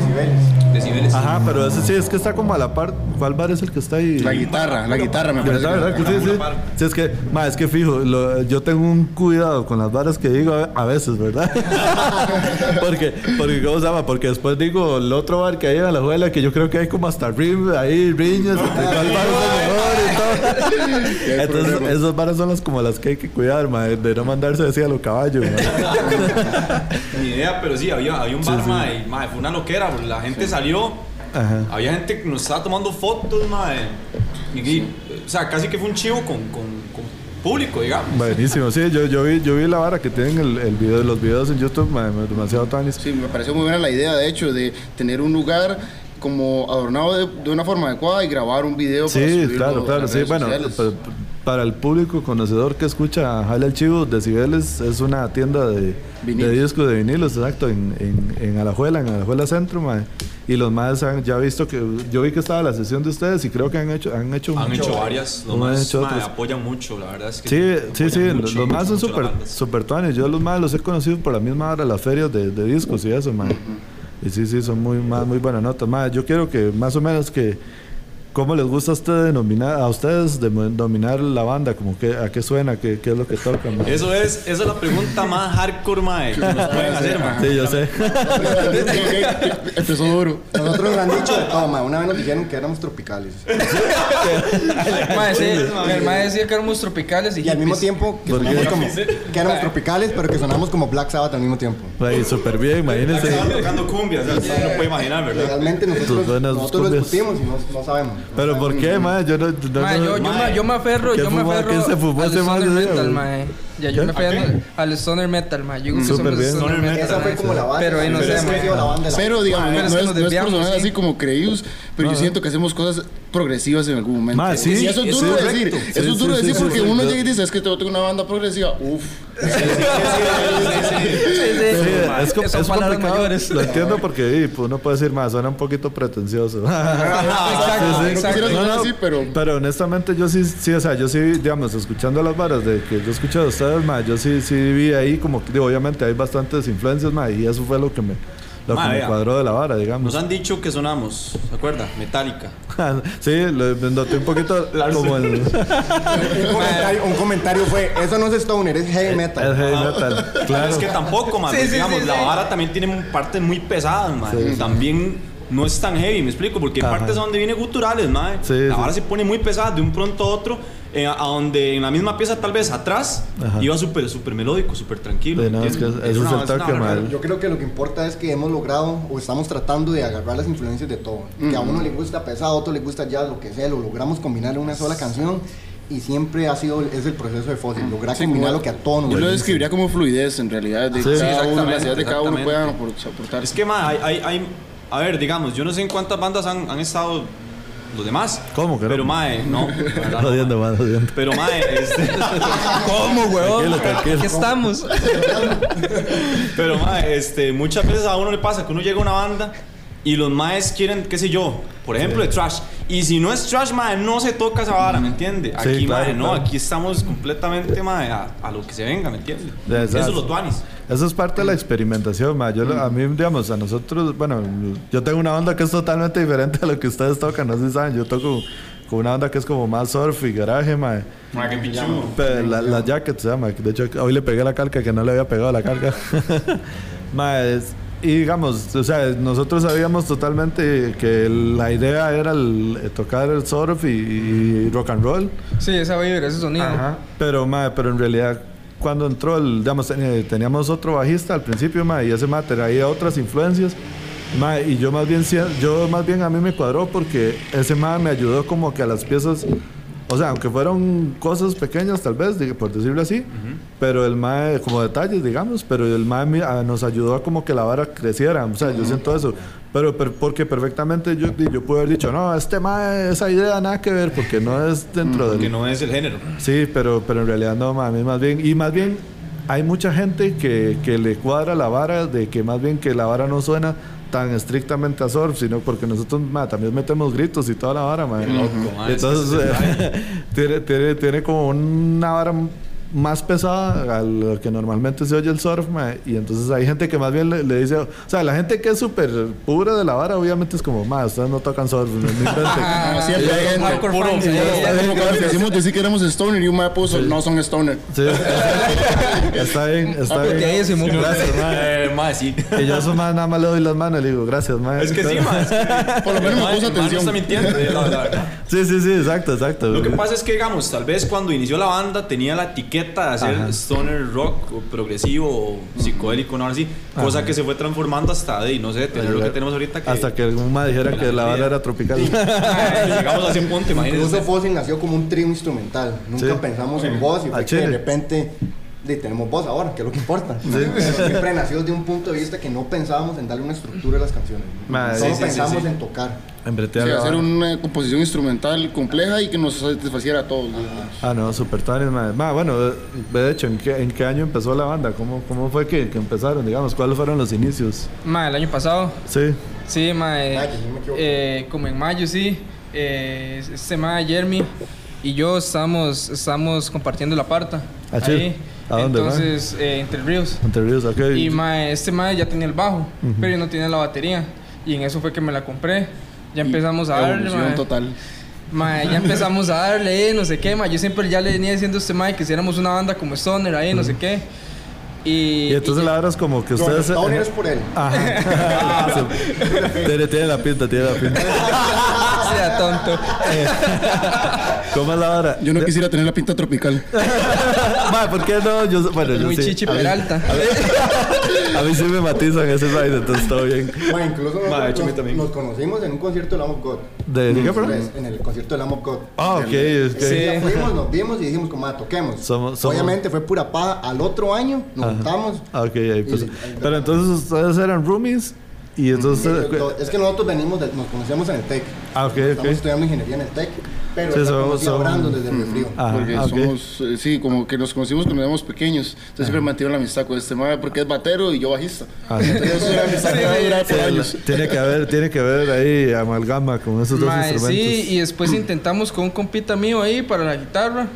Decibeles. Ajá, pero ese sí es que está como a la par. ¿Cuál bar es el que está ahí? La guitarra, la guitarra me parece. ¿Verdad, verdad? Sí, sí. sí, es que, ma, es que fijo, lo, yo tengo un cuidado con las varas que digo a, a veces, ¿verdad? [LAUGHS] porque, porque, ¿cómo se llama? Porque después digo el otro bar que hay en la juela que yo creo que hay como hasta rim, ahí riñas, cuál bar es el mejor. Entonces, esas varas son las como las que hay que cuidar, ma, de no mandarse así a los caballos, [LAUGHS] Ni idea, pero sí, había, había un bar, sí, ma, y, ma, fue una loquera, la gente salió Ajá. Había gente que nos estaba tomando fotos, madre. Y, o sea, casi que fue un chivo con, con, con público, digamos. Buenísimo, sí, yo, yo, vi, yo vi la vara que tienen el, el video, los videos en YouTube, madre, demasiado tan Sí, me pareció muy buena la idea, de hecho, de tener un lugar como adornado de, de una forma adecuada y grabar un video. Sí, claro, claro, sí, bueno, para, para, el público conocedor que escucha Jale el Chivo, Decibeles es una tienda de, de discos de vinilos, exacto, en, en, en Alajuela, en Alajuela Centro, madre. Y los más han ya visto que yo vi que estaba la sesión de ustedes y creo que han hecho han hecho han hecho varias los más apoyan mucho la verdad es que sí sí sí los, los más son súper super tuanes. Yo los más los he conocido por la misma hora las ferias de, de discos y eso sí sí son muy más muy buenas notas. Más yo quiero que más o menos que ¿Cómo les gusta a ustedes denominar, a ustedes denominar la banda? Como que, ¿A qué suena? ¿Qué, qué es lo que tocan? Man? Eso es, esa es la pregunta más hardcore, mae, que nos pueden hacer, man. Sí, yo sé. Empezó duro. Nosotros nos han dicho de todo, mae. Una vez nos dijeron que éramos tropicales. mae, sí, el mae decía que éramos tropicales y, y al mismo tiempo que, sonamos como, [LAUGHS] que éramos tropicales, pero que sonamos como Black Sabbath al mismo tiempo. Súper bien, imagínense. Estaban tocando cumbia, o sea, usted no puede imaginar, ¿verdad? Realmente nosotros, nosotros lo discutimos y no, no sabemos. ¿Pero por qué, mae? Yo no... no, mae, yo, yo, me, yo me aferro, yo me aferro ¿Quién se fumó al ese stoner mae? Ya, yo me aferro al stoner metal, mae. Yo creo que bien. stoner metal, Esa fue como la banda. Pero ahí no sé. Pero digamos, no, es no es personal así como creídos, pero yo siento que hacemos cosas progresivas en algún momento. Ma, sí, y eso es duro decir. Eso es duro decir sí, porque sí, uno llega y dice, es que tengo una banda progresiva. Uf. Es, complicado. mayores. Lo entiendo porque pues, uno puede decir más, suena un poquito pretencioso. Exacto, pero... Pero honestamente yo sí, sí, o sea, yo sí, digamos, escuchando las varas de que yo escuché de ustedes, ma, yo sí, sí vi ahí como que, obviamente hay bastantes influencias, ma, y eso fue lo que me, lo Ma, que me cuadró de la vara, digamos. Nos han dicho que sonamos, ¿se acuerda? Metálica. [LAUGHS] sí, lo noté un poquito [LAUGHS] como el, [LAUGHS] Un comentario, un comentario fue, eso no es stoner, es heavy el metal. heavy metal. Pero Claro. es que tampoco, man. Sí, sí, digamos, sí, la sí. vara también tiene partes muy pesadas, man. También no es tan heavy, me explico, porque hay Ajá. partes donde viene guturales, man. Sí, la sí. vara se pone muy pesada de un pronto a otro, eh, a donde en la misma pieza, tal vez atrás, Ajá. iba súper súper melódico, súper tranquilo. Sí, no, es que es una- el toque, una- man. Yo creo que lo que importa es que hemos logrado o estamos tratando de agarrar las influencias de todo. Que a uno le gusta pesado, a otro le gusta jazz, lo que sea, lo logramos combinar en una sola canción y siempre ha sido es el proceso de Fossil, lograr combinar lo que a todos nos Yo lo describiría como fluidez, en realidad, de Sí. cada Sí, uno, la exactamente, necesidad de cada uno aportar. Es que, man, hay, hay, hay- a ver, digamos, yo no sé en cuántas bandas han, han estado los demás. ¿Cómo que no? Pero, mae, no. [LAUGHS] no, Jodiendo, mae. Pero, mae, este... [LAUGHS] ¿Cómo, huevón? Tranquilo, tranquilo. Aquí estamos. [LAUGHS] Pero, mae, este, muchas veces a uno le pasa que uno llega a una banda y los maes quieren, qué sé yo, por ejemplo, de trash. Y si no es trash, mae, no se toca esa vara, ¿me entiende? Sí, Aquí, claro, mae, no, claro. aquí estamos completamente, mae, a, a lo que se venga, ¿me entiende? Exacto. Eso es lo tuanis. Eso es parte de la experimentación, ma. Yo, lo- A mí, digamos, a nosotros, bueno, yo tengo una onda que es totalmente diferente a lo que ustedes tocan, no sé si saben. Yo toco con una onda que es como más surf y garaje, ma. Mae, pichudo. Pe- La, la jacket se llama. De hecho, hoy le pegué la calca que no le había pegado la calca. [LAUGHS] ma, es- y digamos, o sea, nosotros sabíamos totalmente que la idea era el, tocar el surf y, rock and roll. Sí, esa vibra, ese sonido. Ajá. Pero, ma, pero en realidad cuando entró el, digamos, teníamos otro bajista al principio, ma, y ese ma traía otras influencias. Ma, y yo más bien yo más bien a mí me cuadró porque ese ma me ayudó como que a las piezas o sea, aunque fueron cosas pequeñas tal vez, por decirlo así, pero el MAE, como detalles, digamos, pero el MAE nos ayudó a como que la vara creciera. O sea, yo siento eso. Pero, porque perfectamente yo, yo pude haber dicho, no, este MAE, esa idea nada que ver, porque no es dentro de... Porque no es el género. Sí, pero, pero en realidad no, mí más bien... Y más bien hay mucha gente que, que le cuadra la vara de que más bien que la vara no suena tan estrictamente a surf, sino porque nosotros también metemos gritos y toda la vara, Entonces, [LAUGHS] tiene, tiene, tiene como una vara más pesada a lo que normalmente se oye el surf, y entonces hay gente que más bien le, dice, o sea, la gente que es súper pura de la vara, obviamente es como, más ustedes no tocan surf, no, Siempre [LAUGHS] hay gente. decimos decir que éramos stoner y un mae puso, no son stoner. [LAUGHS] está bien, está bien. Gracias, eh, mae. sí. Y yo a más nada más le doy las manos y le digo, gracias, mae. Es que sí, mae. Por lo menos me puso atención. está mintiendo, Sí, sí, sí, exacto, exacto. Lo que pasa es que, digamos, tal vez cuando inició la banda tenía la etiqueta de hacer stoner rock o progresivo o psicodélico, no así. Cosa que se fue transformando hasta de, no sé, tener lo que tenemos ahorita. Que, hasta que algún más dijera que la banda era tropical. Llegamos a un punto, imagínense. Incluso Fossil nació como un trío instrumental. Nunca pensamos en voz y fue que de repente de, tenemos voz ahora, que es lo que importa. siempre nació de un punto de vista que no pensábamos en darle una estructura a las canciones. Solo pensamos en tocar. En hacer una composición instrumental compleja y que nos satisfaciera a todos. Ah, no, super tanes, bueno, de hecho, ¿en qué, ¿en qué, año empezó la banda? ¿Cómo, cómo fue que, que, empezaron, digamos? ¿Cuáles fueron los inicios? Ma, el año pasado. Sí. Sí, ma, eh, eh, como en mayo, sí. Eh, este ma, Jeremy y yo estamos, estamos compartiendo la parta. Ah, ahí. ¿A dónde, Entonces, eh, entre ríos. Entre ríos, ok. Y ma, este ma ya tenía el bajo, pero yo no tenía la batería. Y en eso fue que me la compré. Ya empezamos a darle, ma. total. Ma, ya empezamos a darle, no sé qué, ma. Yo siempre ya le venía diciendo a este ma que hiciéramos una banda como Stoner ahí, no sé qué. Y, y entonces la verdad es como que ustedes. No, es por él. Ajá. [LAUGHS] [LAUGHS] tiene, tiene la pinta, tiene la pinta. [LAUGHS] sea tonto. [LAUGHS] ¿Cómo es la hora? Yo no quisiera tener la pinta tropical. [LAUGHS] Ma, ¿por qué no? Yo, bueno, yo Muy sí. chichi peralta. [LAUGHS] A mí, sí me matizan ese ride, entonces todo bien. Bueno, incluso nos, nos, conocimos en un concierto de Lamb of God. ¿De, qué, En el concierto de Lamb of God. Ah, ok. Es que... Sí. Fuimos, nos vimos y dijimos, como, ah, toquemos. Somos, Obviamente fue pura paja. Al otro año nos juntamos. Ah, ok. Ahí, pues. Pero entonces ustedes eran roomies. Y entonces... es que nosotros venimos, de, nos conocíamos en el TEC. Ah, ok, Estamos estudiando ingeniería en el TEC. Pero sí, somos, somos, desde el frío. porque somos, eh, sí, como que nos conocimos cuando éramos pequeños. Entonces siempre mantengo la amistad con este madre porque es batero y yo bajista. Entonces es una amistad que va a durar por años. Tiene que haber, tiene que haber ahí amalgama con esos dos instrumentos. Sí, y después intentamos con un compita mío ahí para la guitarra.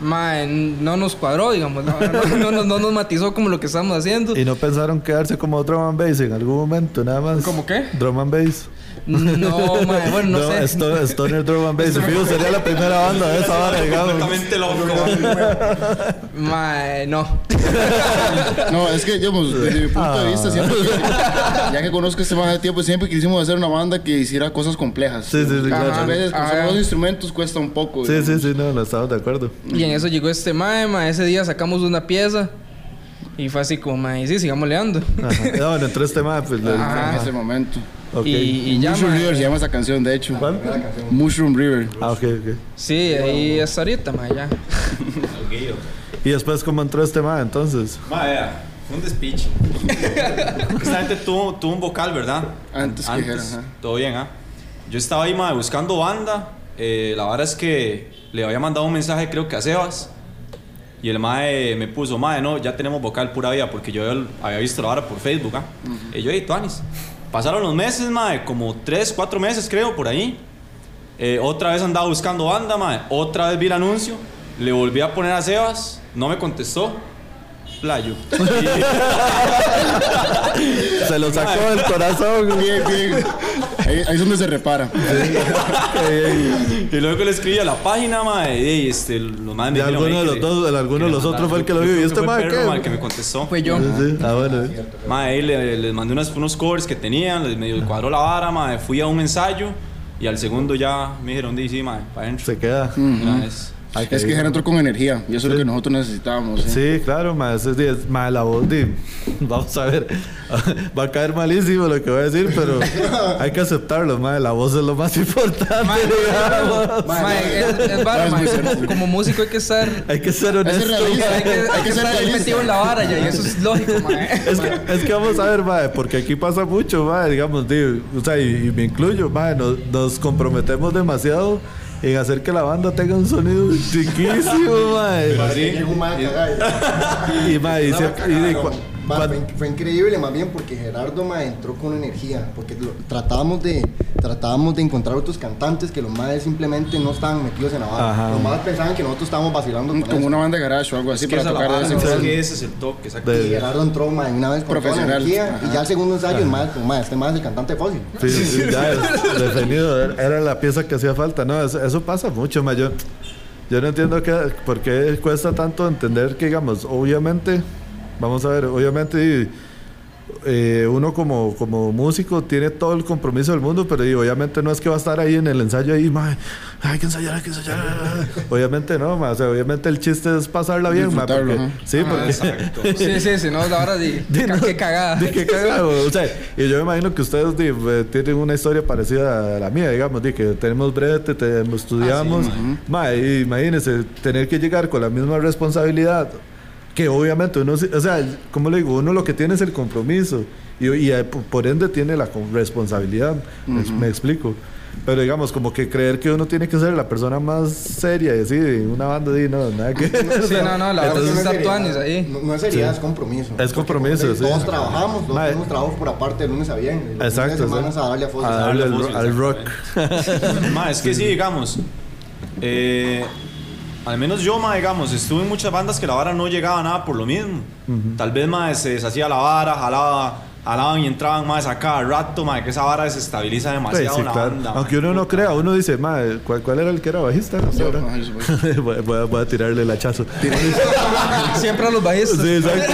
Mae, no nos cuadró, digamos. No, no, no, no, nos matizó como lo que estábamos haciendo. ¿Y no pensaron quedarse como drum and bass en algún momento, nada más? ¿Cómo qué? Drum and bass. No, mae, bueno, no, no sé. Stoner Drum and Bass. Fijo, sería la primera banda de esa banda, digamos. Completamente loco. mae, no. no, es que, digamos, desde mi punto de vista, siempre ya que conozco este más de tiempo, siempre quisimos hacer una banda que hiciera cosas complejas. Sí, sí, sí. Muchas veces, con los instrumentos cuesta un poco. Sí, sí, sí, no, no estamos de acuerdo. Y en eso llegó este mae, mae. Ese día sacamos una pieza. Y fue así como, mae, sí, sigamos leando. Ajá. No, bueno, entró este mae, pues. En ese momento. Okay. Y, y Mushroom River se llama esa canción, de hecho. ¿Cuál? Mushroom River. Ah, ok, ok. Sí, ahí hasta ahorita, ma, ya. [LAUGHS] ¿Y después cómo entró este ma entonces? Ma, ya, un despiche. [LAUGHS] Esta gente tuvo, tuvo un vocal, ¿verdad? Antes, Antes que era, Todo bien, ¿ah? Yo estaba ahí, ma, buscando banda. Eh, la verdad es que le había mandado un mensaje, creo que a Sebas. Y el mae me puso, mae, no, ya tenemos vocal pura vida, porque yo había visto la vara por Facebook, ¿ah? Y yo, hey, Tuanis. Pasaron los meses, mae, como 3, 4 meses creo, por ahí. Eh, otra vez andaba buscando banda, mae. Otra vez vi el anuncio. Le volví a poner a Sebas, no me contestó. Playo. [LAUGHS] se lo sacó del corazón. Bien, bien. Ahí, es donde se repara. [LAUGHS] y luego que le escribí a la página, mae, y este, los más de alguno de los dos, alguno de los otros fue el que lo vio. ¿Y este mae qué? que me contestó. Fue yo. Ah, bueno. Mae, ahí les, mandé unos, unos covers que tenían, les medio cuadró la vara, mae, fui a un ensayo y al segundo ya me dijeron, di, sí, mae, para adentro. Se queda. Es, es que entró con energía y eso es lo que nosotros necesitábamos. Sí, claro, más es, es, la voz [LAUGHS] vamos a ver, [LAUGHS] va a caer malísimo lo que voy a decir, pero [LAUGHS] hay que aceptarlo, más la voz es lo más importante. es, como, músico hay que ser hay que ser honesto, hay que, hay que, estar metido en la vara y eso es lógico, Es que, es que vamos a ver, mae, porque aquí pasa mucho, mae, digamos, o sea, y, me incluyo, mae, nos, nos comprometemos demasiado en hacer que la banda tenga un sonido chiquísimo, mae. [LAUGHS] y, mae, y, fue, increíble más bien porque Gerardo ma, entró con energía, porque tratábamos de tratábamos de encontrar otros cantantes que los más simplemente no estaban metidos en la banda. Los más pensaban que nosotros estábamos vacilando con Como una banda de garage o algo así para tocar de ese ese es el toque, exacto. Y Gerardo entró ma, una vez con profesional energía, y ya el segundo ensayo, más, ma, este más es el cantante Fósil. Sí, sí, ya definido, era la pieza que hacía falta. No, eso, pasa mucho, mayor. Yo no entiendo que, por qué cuesta tanto entender que, digamos, obviamente Vamos a ver, obviamente eh, uno como, como músico tiene todo el compromiso del mundo, pero obviamente no es que va a estar ahí en el ensayo ahí, hay que ensayar, hay que ensayar. obviamente no, o sea, obviamente el chiste es pasarla bien, sí, porque [LAUGHS] sí, sí, sí, no, la hora [LAUGHS] de, qué cagada. De qué cagada, o sea, y yo me imagino que ustedes eh, tienen una historia parecida a la mía, digamos, de que tenemos brete, tenemos, estudiamos, ah, imagínense tener que llegar con la misma responsabilidad que obviamente uno, o sea, como le digo, uno lo que tiene es el compromiso y, y por ende tiene la responsabilidad, me, explico. Pero digamos, como que creer que uno tiene que ser la persona más seria y así, de una banda de no, nada que Sí, [LAUGHS] no, no, la verdad es que ahí. No, es seriedad, es compromiso. Es compromiso, sí. Todos trabajamos, todos tenemos trabajo por aparte de lunes a viernes. Exacto. Semanas a darle a, a darle al, rock. [LAUGHS] es que sí, digamos. Eh, al menos yo, ma, digamos, estuve en muchas bandas que la vara no llegaba a nada por lo mismo. Tal vez, más se deshacía la vara, jalaba alaban y entraban más a cada rato, madre, que esa vara desestabiliza demasiado sí, la banda. Aunque uno no crea, uno dice, madre, ¿cuál, ¿cuál, era el que era bajista? No, [LAUGHS] voy, a, voy, a, tirarle el hachazo. [LAUGHS] Siempre a los bajistas. Sí, exacto.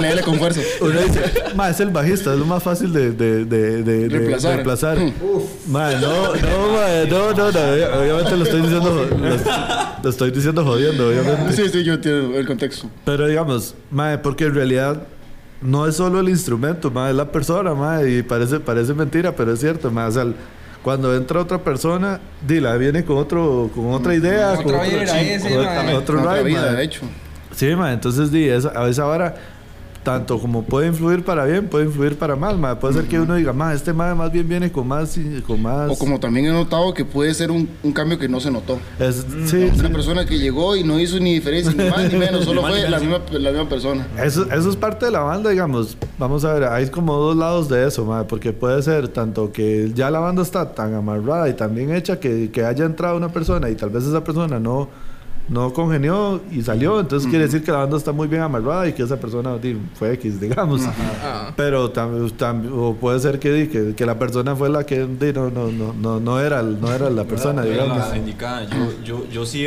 [LAUGHS] le con fuerza. Uno dice, madre, es el bajista, es lo más fácil de, de, de, de reemplazar. reemplazar. Madre, no, no, madre, no, no, no, obviamente lo estoy diciendo, lo, lo estoy diciendo jodiendo, obviamente. Sí, sí, yo entiendo el contexto. Pero digamos, madre, porque en realidad no es solo el instrumento, más es la persona, más y parece, parece mentira, pero es cierto, más o cuando entra otra persona, dila, viene con otro, con otra idea, con, otra con, otro, otra vida, de hecho. Sí, ma, entonces di, esa, a esa hora tanto como puede influir para bien, puede influir para mal. Puede ser que uno diga, más este madre más bien viene con más, con más. O como también he notado que puede ser un, un cambio que no se notó. Es, sí, Una persona que llegó y no hizo ni diferencia, ni más ni [LAUGHS] menos, solo fue la misma, la misma persona. Eso, eso es parte de la banda, digamos. Vamos a ver, hay como dos lados de eso, madre, porque puede ser tanto que ya la banda está tan amarrada y tan bien hecha que, que haya entrado una persona y tal vez esa persona no no congenió y salió, entonces quiere decir que la banda está muy bien amarrada y que esa persona fue X, digamos. Ah. Pero también o puede ser que, que, la persona fue la que no, no, no, no, era, no era la persona, digamos. Yo, yo, yo sí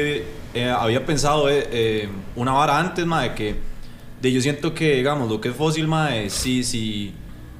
eh, había pensado eh, eh, una vara antes, ma, de que de yo siento que, digamos, lo que es fósil, ma, sí, sí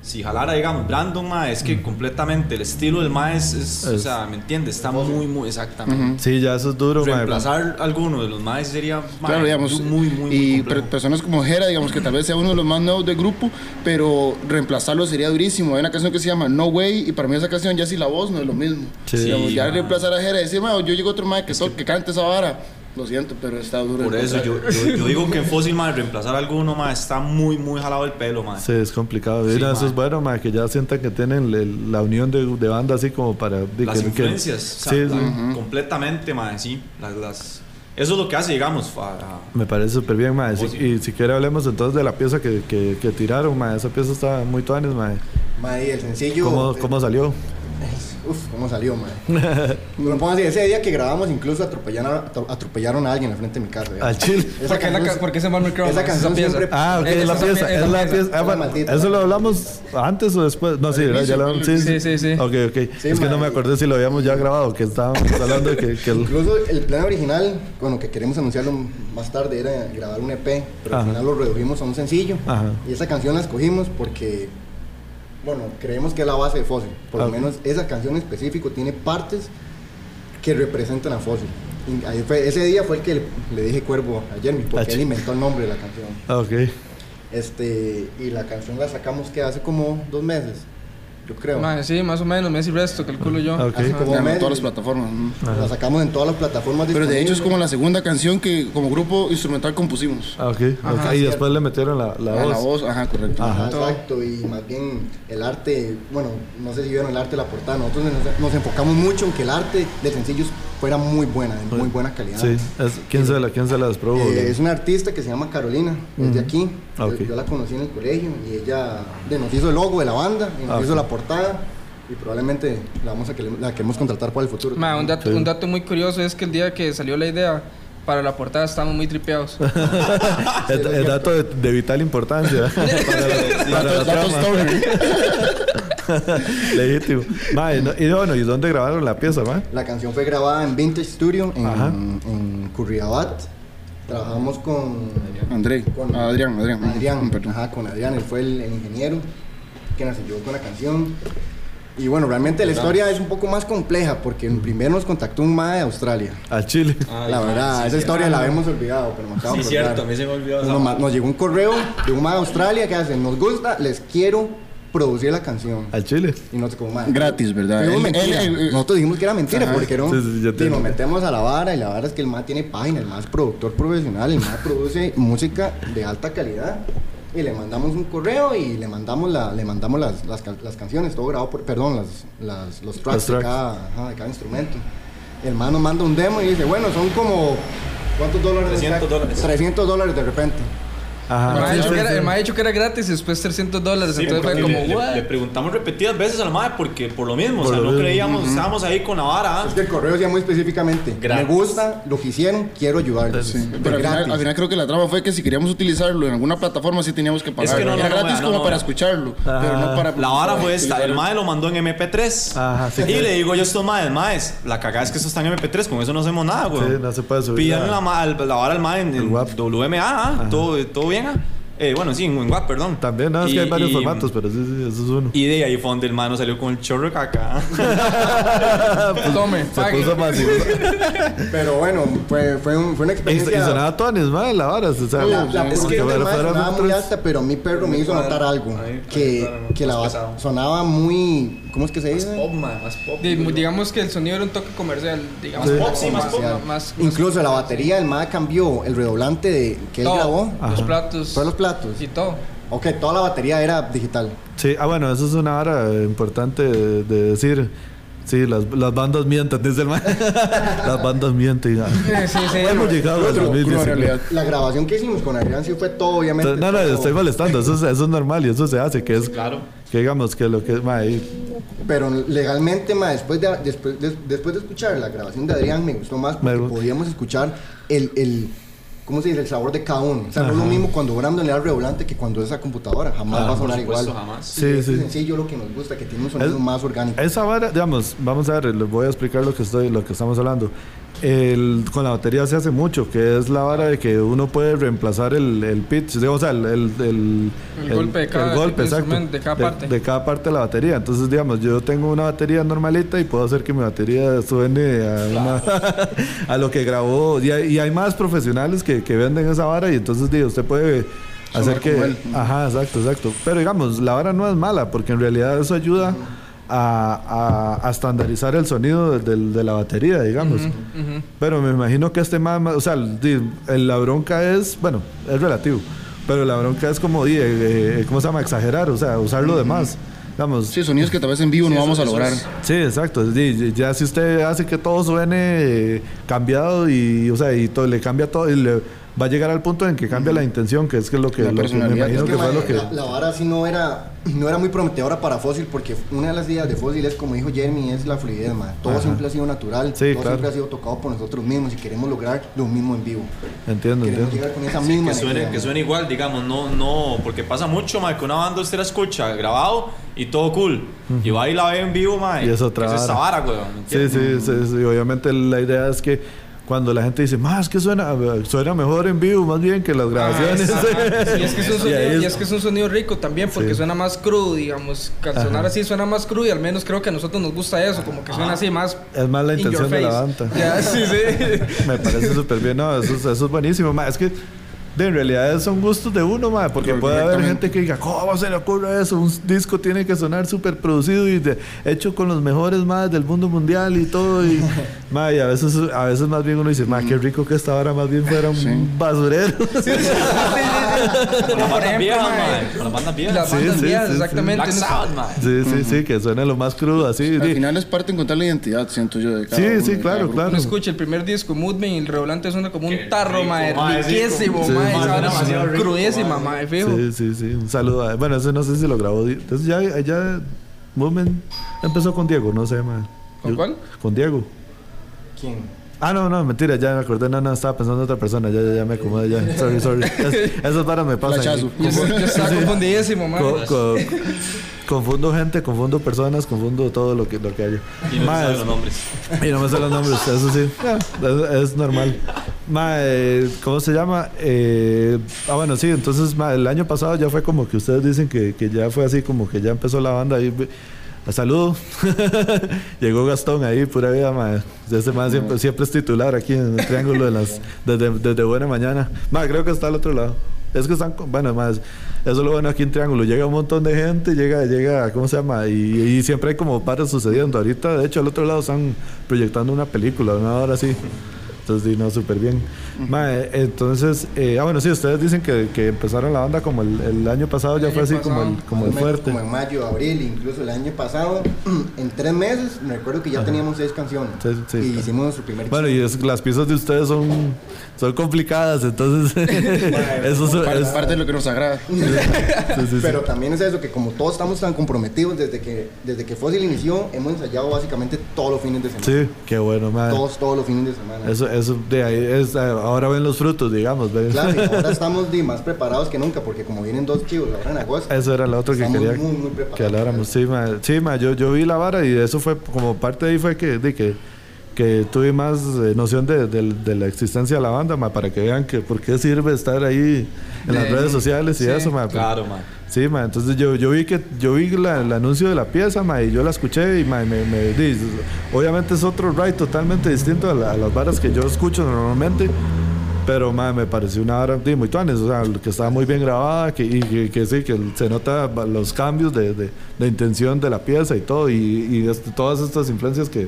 si jalara, digamos, Brandon, ma, es que completamente el estilo del ma es, o sea, ¿me entiendes? Está muy, muy, exactamente. Sí, ya eso es duro, Reemplazar alguno de los maes sería claro, digamos, muy, muy, Y personas como Jera, digamos, que tal vez sea uno de los más nuevos del grupo, pero reemplazarlo sería durísimo. Hay una canción que se llama No Way, y para mí esa canción ya si la voz no es lo mismo. Sí. ya reemplazar a Jera y decir, yo llego otro mae que, que cante esa vara lo siento, pero está duro. Por eso yo, yo, digo que en [LAUGHS] Fósil, más reemplazar a alguno, más está muy, muy jalado el pelo, más. Sí, es complicado. eso es bueno, más que ya sientan que tienen la unión de, de banda así como para... las influencias. sí, completamente, más, sí. Las, las, eso es lo que hace, digamos. Me parece súper bien, más. Y, si quiere hablemos entonces de la pieza que, que, que tiraron, más. Esa pieza está muy tuanes, más. Madre, el sencillo. ¿Cómo, cómo salió? Uf, ¿cómo salió, man? no puedo decir, ese día que grabamos incluso atropellaron, atropellaron a alguien en frente de mi casa. Al chile. ¿Por qué, la, ¿Por qué se llama Esa canción siempre... Ah, ok, es la pieza. Es la pieza. Ah, bueno, ¿Eso lo hablamos antes o después? No, sí, ya lo hablamos. Sí, sí, sí. Ok, ok. es que no me acordé si lo habíamos ya grabado, que estábamos hablando de que... Incluso el plan original, bueno, que queremos anunciarlo más tarde, era grabar un EP, pero al final lo redujimos a un sencillo. Y esa canción la escogimos porque bueno, creemos que es la base de Fósil. Por lo menos esa canción en específico tiene partes que representan a Fósil. ese día fue el que le, dije Cuervo a Jeremy, porque él inventó el nombre de la canción. Ah, ok. Este, y la canción la sacamos que hace como dos meses yo creo. sí, más o menos, Messi Resto, calculo yo. Okay. como en todas las plataformas. La sacamos en todas las plataformas. Pero de hecho es como la segunda canción que como grupo instrumental compusimos. Ah, ok. y después le metieron la, la voz. La voz, ajá, correcto. Ajá, exacto. Y más bien el arte, bueno, no sé si vieron el arte de la portada. Nosotros nos, enfocamos mucho en que el arte de sencillos fuera muy buena, de muy buena calidad. Sí. ¿quién, Se la, ¿Quién se la eh, es una artista que se llama Carolina, es de aquí. Ah, yo, la conocí en el colegio y ella nos hizo el logo de la banda y nos ah, hizo la portada y probablemente la, vamos a que, la queremos contratar para el futuro. un, dato, un dato muy curioso es que el día que salió la idea para la portada estábamos muy tripeados. [LAUGHS] el, dato de, vital importancia. [LAUGHS] para [LAUGHS] Legítimo. y bueno, ¿y dónde grabaron la pieza, ma? La canción fue grabada en Vintage Studio en, en Curriabat. Trabajamos con André, con Adrián, Adrián, Adrián, ajá, con Adrián, él fue el ingeniero que nos ayudó con la canción. Y bueno, realmente la historia es un poco más compleja porque primero nos contactó un MAE de Australia. A Chile. la verdad, esa historia la habíamos olvidado, pero me acabo Sí, cierto, a mí se me olvidó. Nos, nos, llegó un correo de un MAE de Australia que hace, nos gusta, les quiero producir la canción. Al Chile. Y nosotros como MAE. Gratis, ¿verdad? nosotros dijimos que era mentira porque era y nos metemos a la vara y la vara es que el MAE tiene página, el MAE es productor profesional, el MAE produce música de alta calidad y le mandamos un correo y le mandamos la, le mandamos las, las, las canciones, todo grabado por, perdón, las, las los tracks, De, cada, ajá, de cada instrumento. El man nos manda un demo y dice, bueno, son como, ¿cuántos dólares? 300 dólares. 300 dólares de repente. Ajá. Me, ha dicho que era, que gratis y después 300 dólares. entonces fue como, le, le, preguntamos repetidas veces a la madre porque por lo mismo, o sea, no creíamos, estábamos ahí con la vara. Es que el correo decía muy específicamente: Me gusta lo que hicieron, quiero ayudarles. Pero al final, creo que la trama fue que si queríamos utilizarlo en alguna plataforma, sí teníamos que pagar. Es que no, era gratis como para escucharlo, pero no para. La vara fue esta: el madre lo mandó en MP3. Ajá, sí, y le digo yo a estos madres, madres, la cagada es que eso está en MP3, con eso no hacemos nada, güey. Sí, no se puede subir. Pídanle la, vara al madre en, WMA, ¿ah? todo bien. ¿Ah? Eh, bueno, sí, en WAP, perdón. También, no, es que hay varios formatos, pero sí, sí, eso es uno. Y de ahí fue donde el mano salió con el chorro caca. [LAUGHS] pues, Tome, se puso fácil. pero bueno, fue, fue, un, fue una experiencia. Y, y sonaba tonis, madre, la vara. O sea, la, es que sonaba muy alta, pero mi perro me hizo notar algo. Que, que la sonaba muy. ¿Cómo es que se dice? Más pop, más pop. digamos que el sonido era un toque comercial. Digamos, más pop, sí, más pop. Incluso la batería, el MAD cambió el redoblante de, que él grabó. Los platos. Todos los platos y todo. Ok, toda la batería era digital. Sí, ah, bueno, eso es una hora importante de, decir. Sí, las, las, bandas mienten, dice el man. [LAUGHS] las bandas mienten. Sí, sí, Hemos llegado a 2019. La grabación que hicimos con Adrián sí fue todo, obviamente. No, no, estoy molestando. Eso, eso, es normal y eso se hace. Que es, claro. Que digamos que lo que es. Ma, Pero legalmente, ma, después, de, después, de, después de escuchar la grabación de Adrián, me gustó más porque podíamos escuchar el, el ¿cómo se dice? El sabor de cada uno. O sea, no es lo mismo cuando Brandon le da revolante que cuando es esa computadora. Jamás ah, va a sonar igual. Jamás. Sí, sí. Es sencillo lo que nos gusta, que tiene un sonido más orgánico. Esa vara, digamos, vamos a ver, les voy a explicar lo que estoy, lo que estamos hablando. El, con la batería se hace mucho, que es la vara de que uno puede reemplazar el, el pitch, o sea, el, el, el golpe, de cada, golpe exacto, de cada parte. De, cada parte de la batería. Entonces, digamos, yo tengo una batería normalita y puedo hacer que mi batería suene a, [LAUGHS] a lo que grabó. Y hay, y hay, más profesionales que, que venden esa vara y entonces, digo, usted puede hacer que... Ajá, exacto, exacto. Pero digamos, la vara no es mala porque en realidad eso ayuda a, a, estandarizar el sonido de, la batería, digamos. Pero me imagino que este más, o sea, la bronca es, bueno, es relativo, pero la bronca es como, eh, eh, ¿cómo se llama? Exagerar, o sea, usar lo demás. Digamos, sí, sonidos que tal vez en vivo no vamos a lograr. Sí, exacto. Ya si usted hace que todo suene cambiado y, o sea, y todo, le cambia todo, y le va a llegar al punto en que cambia la intención, que es que lo que, lo que me imagino que, fue lo que... La, vara sí no era, no era muy prometedora para Fósil, porque una de las ideas de Fósil es, como dijo Jeremy, es la fluidez, man. Todo siempre ha sido natural, todo siempre ha sido tocado por nosotros mismos y queremos lograr lo mismo en vivo. Entiendo, queremos entiendo. llegar con esa misma que suene, que suene igual, digamos, no, no, porque pasa mucho, mae, que una banda usted la escucha grabado y todo cool, y va y la ve en vivo, mae, Y es otra es esa vara. vara, weón, Sí, sí, sí, sí, obviamente la idea es que cuando la gente dice, más que suena, suena mejor en vivo, más bien que las grabaciones. Ah, [LAUGHS] y, es que es sonido, y es que es un sonido rico también, porque Sí. suena más crudo, digamos. Sonar así suena más crudo y al menos creo que a nosotros nos gusta eso, como que suena así más. Es más la intención de la banda. Ya, sí, sí. [LAUGHS] Me parece [LAUGHS] súper bien, no, eso, es- eso es buenísimo, ma. Es que de, en realidad son gustos de uno, ma, porque puede haber gente que diga, ¿cómo se le ocurre eso? Un disco tiene que sonar súper producido y de- hecho con los mejores más del mundo mundial y todo. Y, [LAUGHS] ma, y a veces, a veces más bien uno dice, ma, qué rico que esta hora más bien fuera un basurero. [LAUGHS] Con las bandas viejas, mae, mae, con las bandas viejas. Las Sí, bandas sí, viejas, sí, sí. exactamente. Black Sabbath, mae. Sí, sí, sí, que suene lo más crudo así. Al final es parte de encontrar la identidad, siento yo. De cada Sí, uno, sí, de cada claro, claro. Uno escucha el primer disco, Moodman, y el revolante suena como un Qué tarro, mae, mae, sí, riquísimo, mae. Esa mae, demasiado crudísima, mae. mae, fijo. Sí, sí, sí. Un saludo. a- Bueno, ese no sé si lo grabó. Entonces ya, ya Movement empezó con Diego, no sé, ma. ¿Con cuál? Con Diego. ¿Quién? Ah, no, no, mentira, ya me acordé, no, no, estaba pensando en otra persona, ya, ya, ya me acomodé, ya. [LAUGHS] Sorry, sorry. Es- esas varas me pasan. Flachazo. Yo, yo estaba confundidísimo, mae. Co- co- confundo gente, confundo personas, confundo todo lo que, lo que haya. Y no es- los nombres. y no me sé los nombres, eso sí. Es, es normal. Ma, eh, ¿Cómo se llama? Eh, ah, bueno, sí, entonces ma, el año pasado ya fue como que ustedes dicen que, que ya fue así, como que ya empezó la banda ahí. Saludo. [LAUGHS] Llegó Gastón ahí, pura vida, ma. Ese siempre, es titular aquí en el triángulo de las, desde, desde buena mañana. Ma, creo que está al otro lado. Es que están, bueno, más, eso es lo bueno aquí en Triángulo. Llega un montón de gente, llega, llega, ¿cómo se llama? Y, y siempre hay como pares sucediendo. Ahorita, de hecho, al otro lado están proyectando una película, una hora así. Entonces, no, súper bien. Ma, eh, entonces, eh, ah, bueno, sí, ustedes dicen que, que empezaron la banda como el, el año pasado, ya El fue año así como el, pasado. como el Más o menos fuerte. Como en mayo, abril, incluso el año pasado, [CLEARS THROAT] en tres meses, me recuerdo que ya teníamos seis canciones. Sí, sí. y hicimos nuestro primer Bueno, y es, las piezas de ustedes son, son complicadas, entonces, [LAUGHS] [LAUGHS] eso es, Parte, es- parte de lo que nos agrada. sí. Pero también es eso, que como todos estamos tan comprometidos desde que, desde que Fossil inició, hemos ensayado básicamente todos los fines de semana. Sí, qué bueno, man. Todos, todos los fines de semana. Eso, eso de ahí es, eh, ahora ven los frutos, digamos. Claro, y ahora [LAUGHS] estamos di, más preparados que nunca, porque como vienen dos chivos ahora en agosto, Eso era lo otro que quería muy, muy que habláramos. Sí, ma, sí, ma, yo, yo vi la vara y eso fue como parte de ahí fue que, de que, que tuve más eh, noción de, de- de la existencia de la banda, ma, para que vean que por qué sirve estar ahí en las De- redes sociales y sí, eso, ma. Claro, man. Sí, ma, entonces yo, yo vi que yo vi la- el anuncio de la pieza, ma, y yo la escuché y ma, me, me- di- obviamente es otro ride totalmente distinto a, la- a las varas que yo escucho normalmente. Pero ma, me pareció una vara di, muy tuanes, o sea, que estaba muy bien grabada que, y que, que sí, que se nota los cambios de, de, de intención de la pieza y todo, y, y este- todas estas influencias que,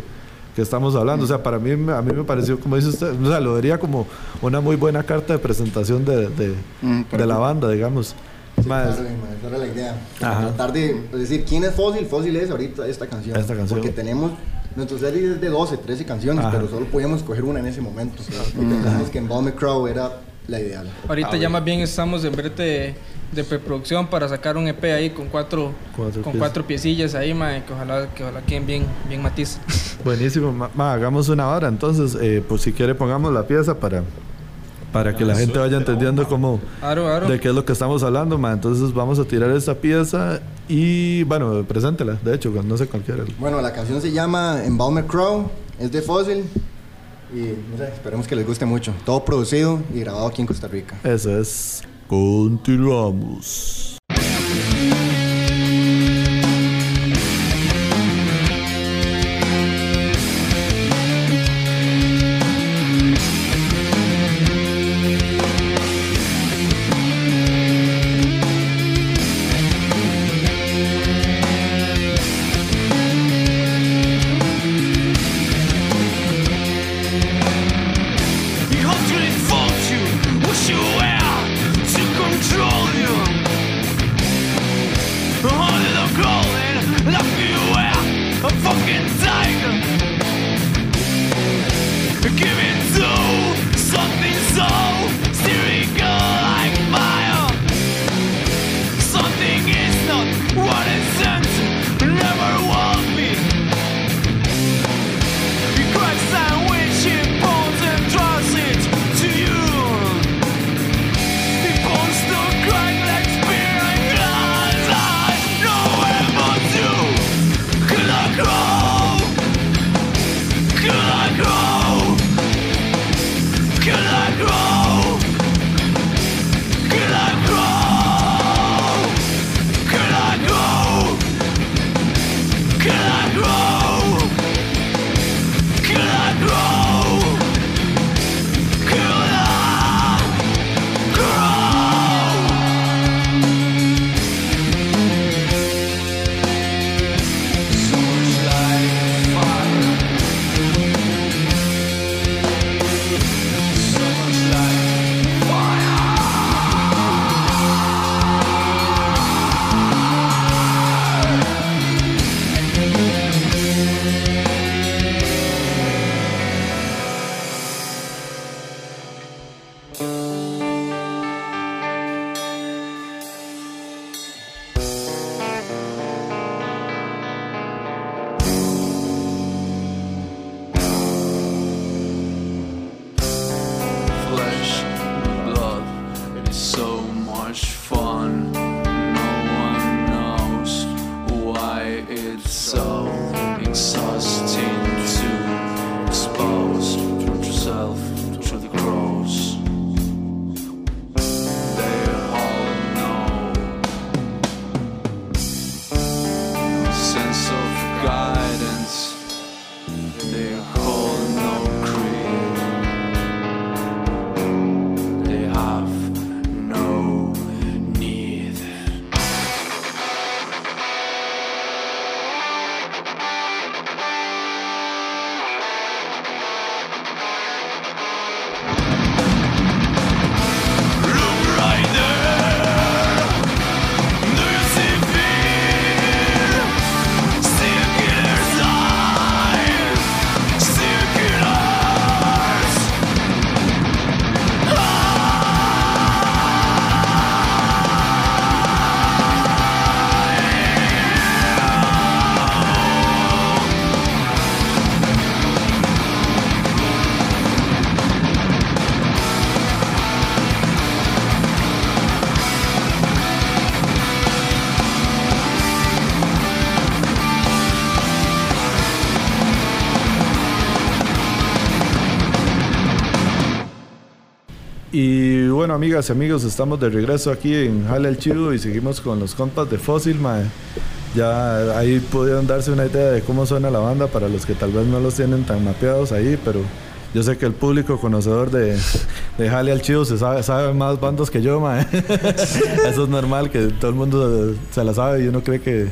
que estamos hablando. O sea, para mí, a mí me pareció, como dice usted, o sea, lo vería como una muy buena carta de presentación de, de, Mm, de la banda, digamos. Ma, Claro, ma, esa era la idea. Ajá. Tratar de decir quién es Fósil. Fósil es ahorita esta canción. Esta canción. Porque tenemos, nuestro serie es de 12, 13 canciones, Ajá. pero solo podíamos escoger una en ese momento. Y pensamos que en Crow era la ideal. Ahorita ya más bien estamos en brete de, preproducción para sacar un EP ahí con cuatro, Cuatro con cuatro piecillas ahí, mae, que ojalá, que ojalá queden bien, bien matiz. [LAUGHS] Buenísimo, ma, ma, hagamos una hora, entonces, eh, pues si quiere pongamos la pieza para, para que la gente vaya entendiendo cómo, Aro, aro. de qué es lo que estamos hablando, ma. Entonces vamos a tirar esta pieza y, bueno, preséntela, de hecho, no sé cualquiera. Bueno, la canción se llama Embaumer Crow, es de Fossil. Y no sé, esperemos que les guste mucho. Todo producido y grabado aquí en Costa Rica. Eso es. Continuamos. Bueno, amigas y amigos, estamos de regreso aquí en Jale el Chido y seguimos con los compas de Fósil, Ya ahí pudieron darse una idea de cómo suena la banda para los que tal vez no los tienen tan mapeados ahí, pero yo sé que el público conocedor de, de Jale al Chido se sabe, sabe más bandos que yo, mae. [LAUGHS] Eso es normal, que todo el mundo se la sabe y uno cree que,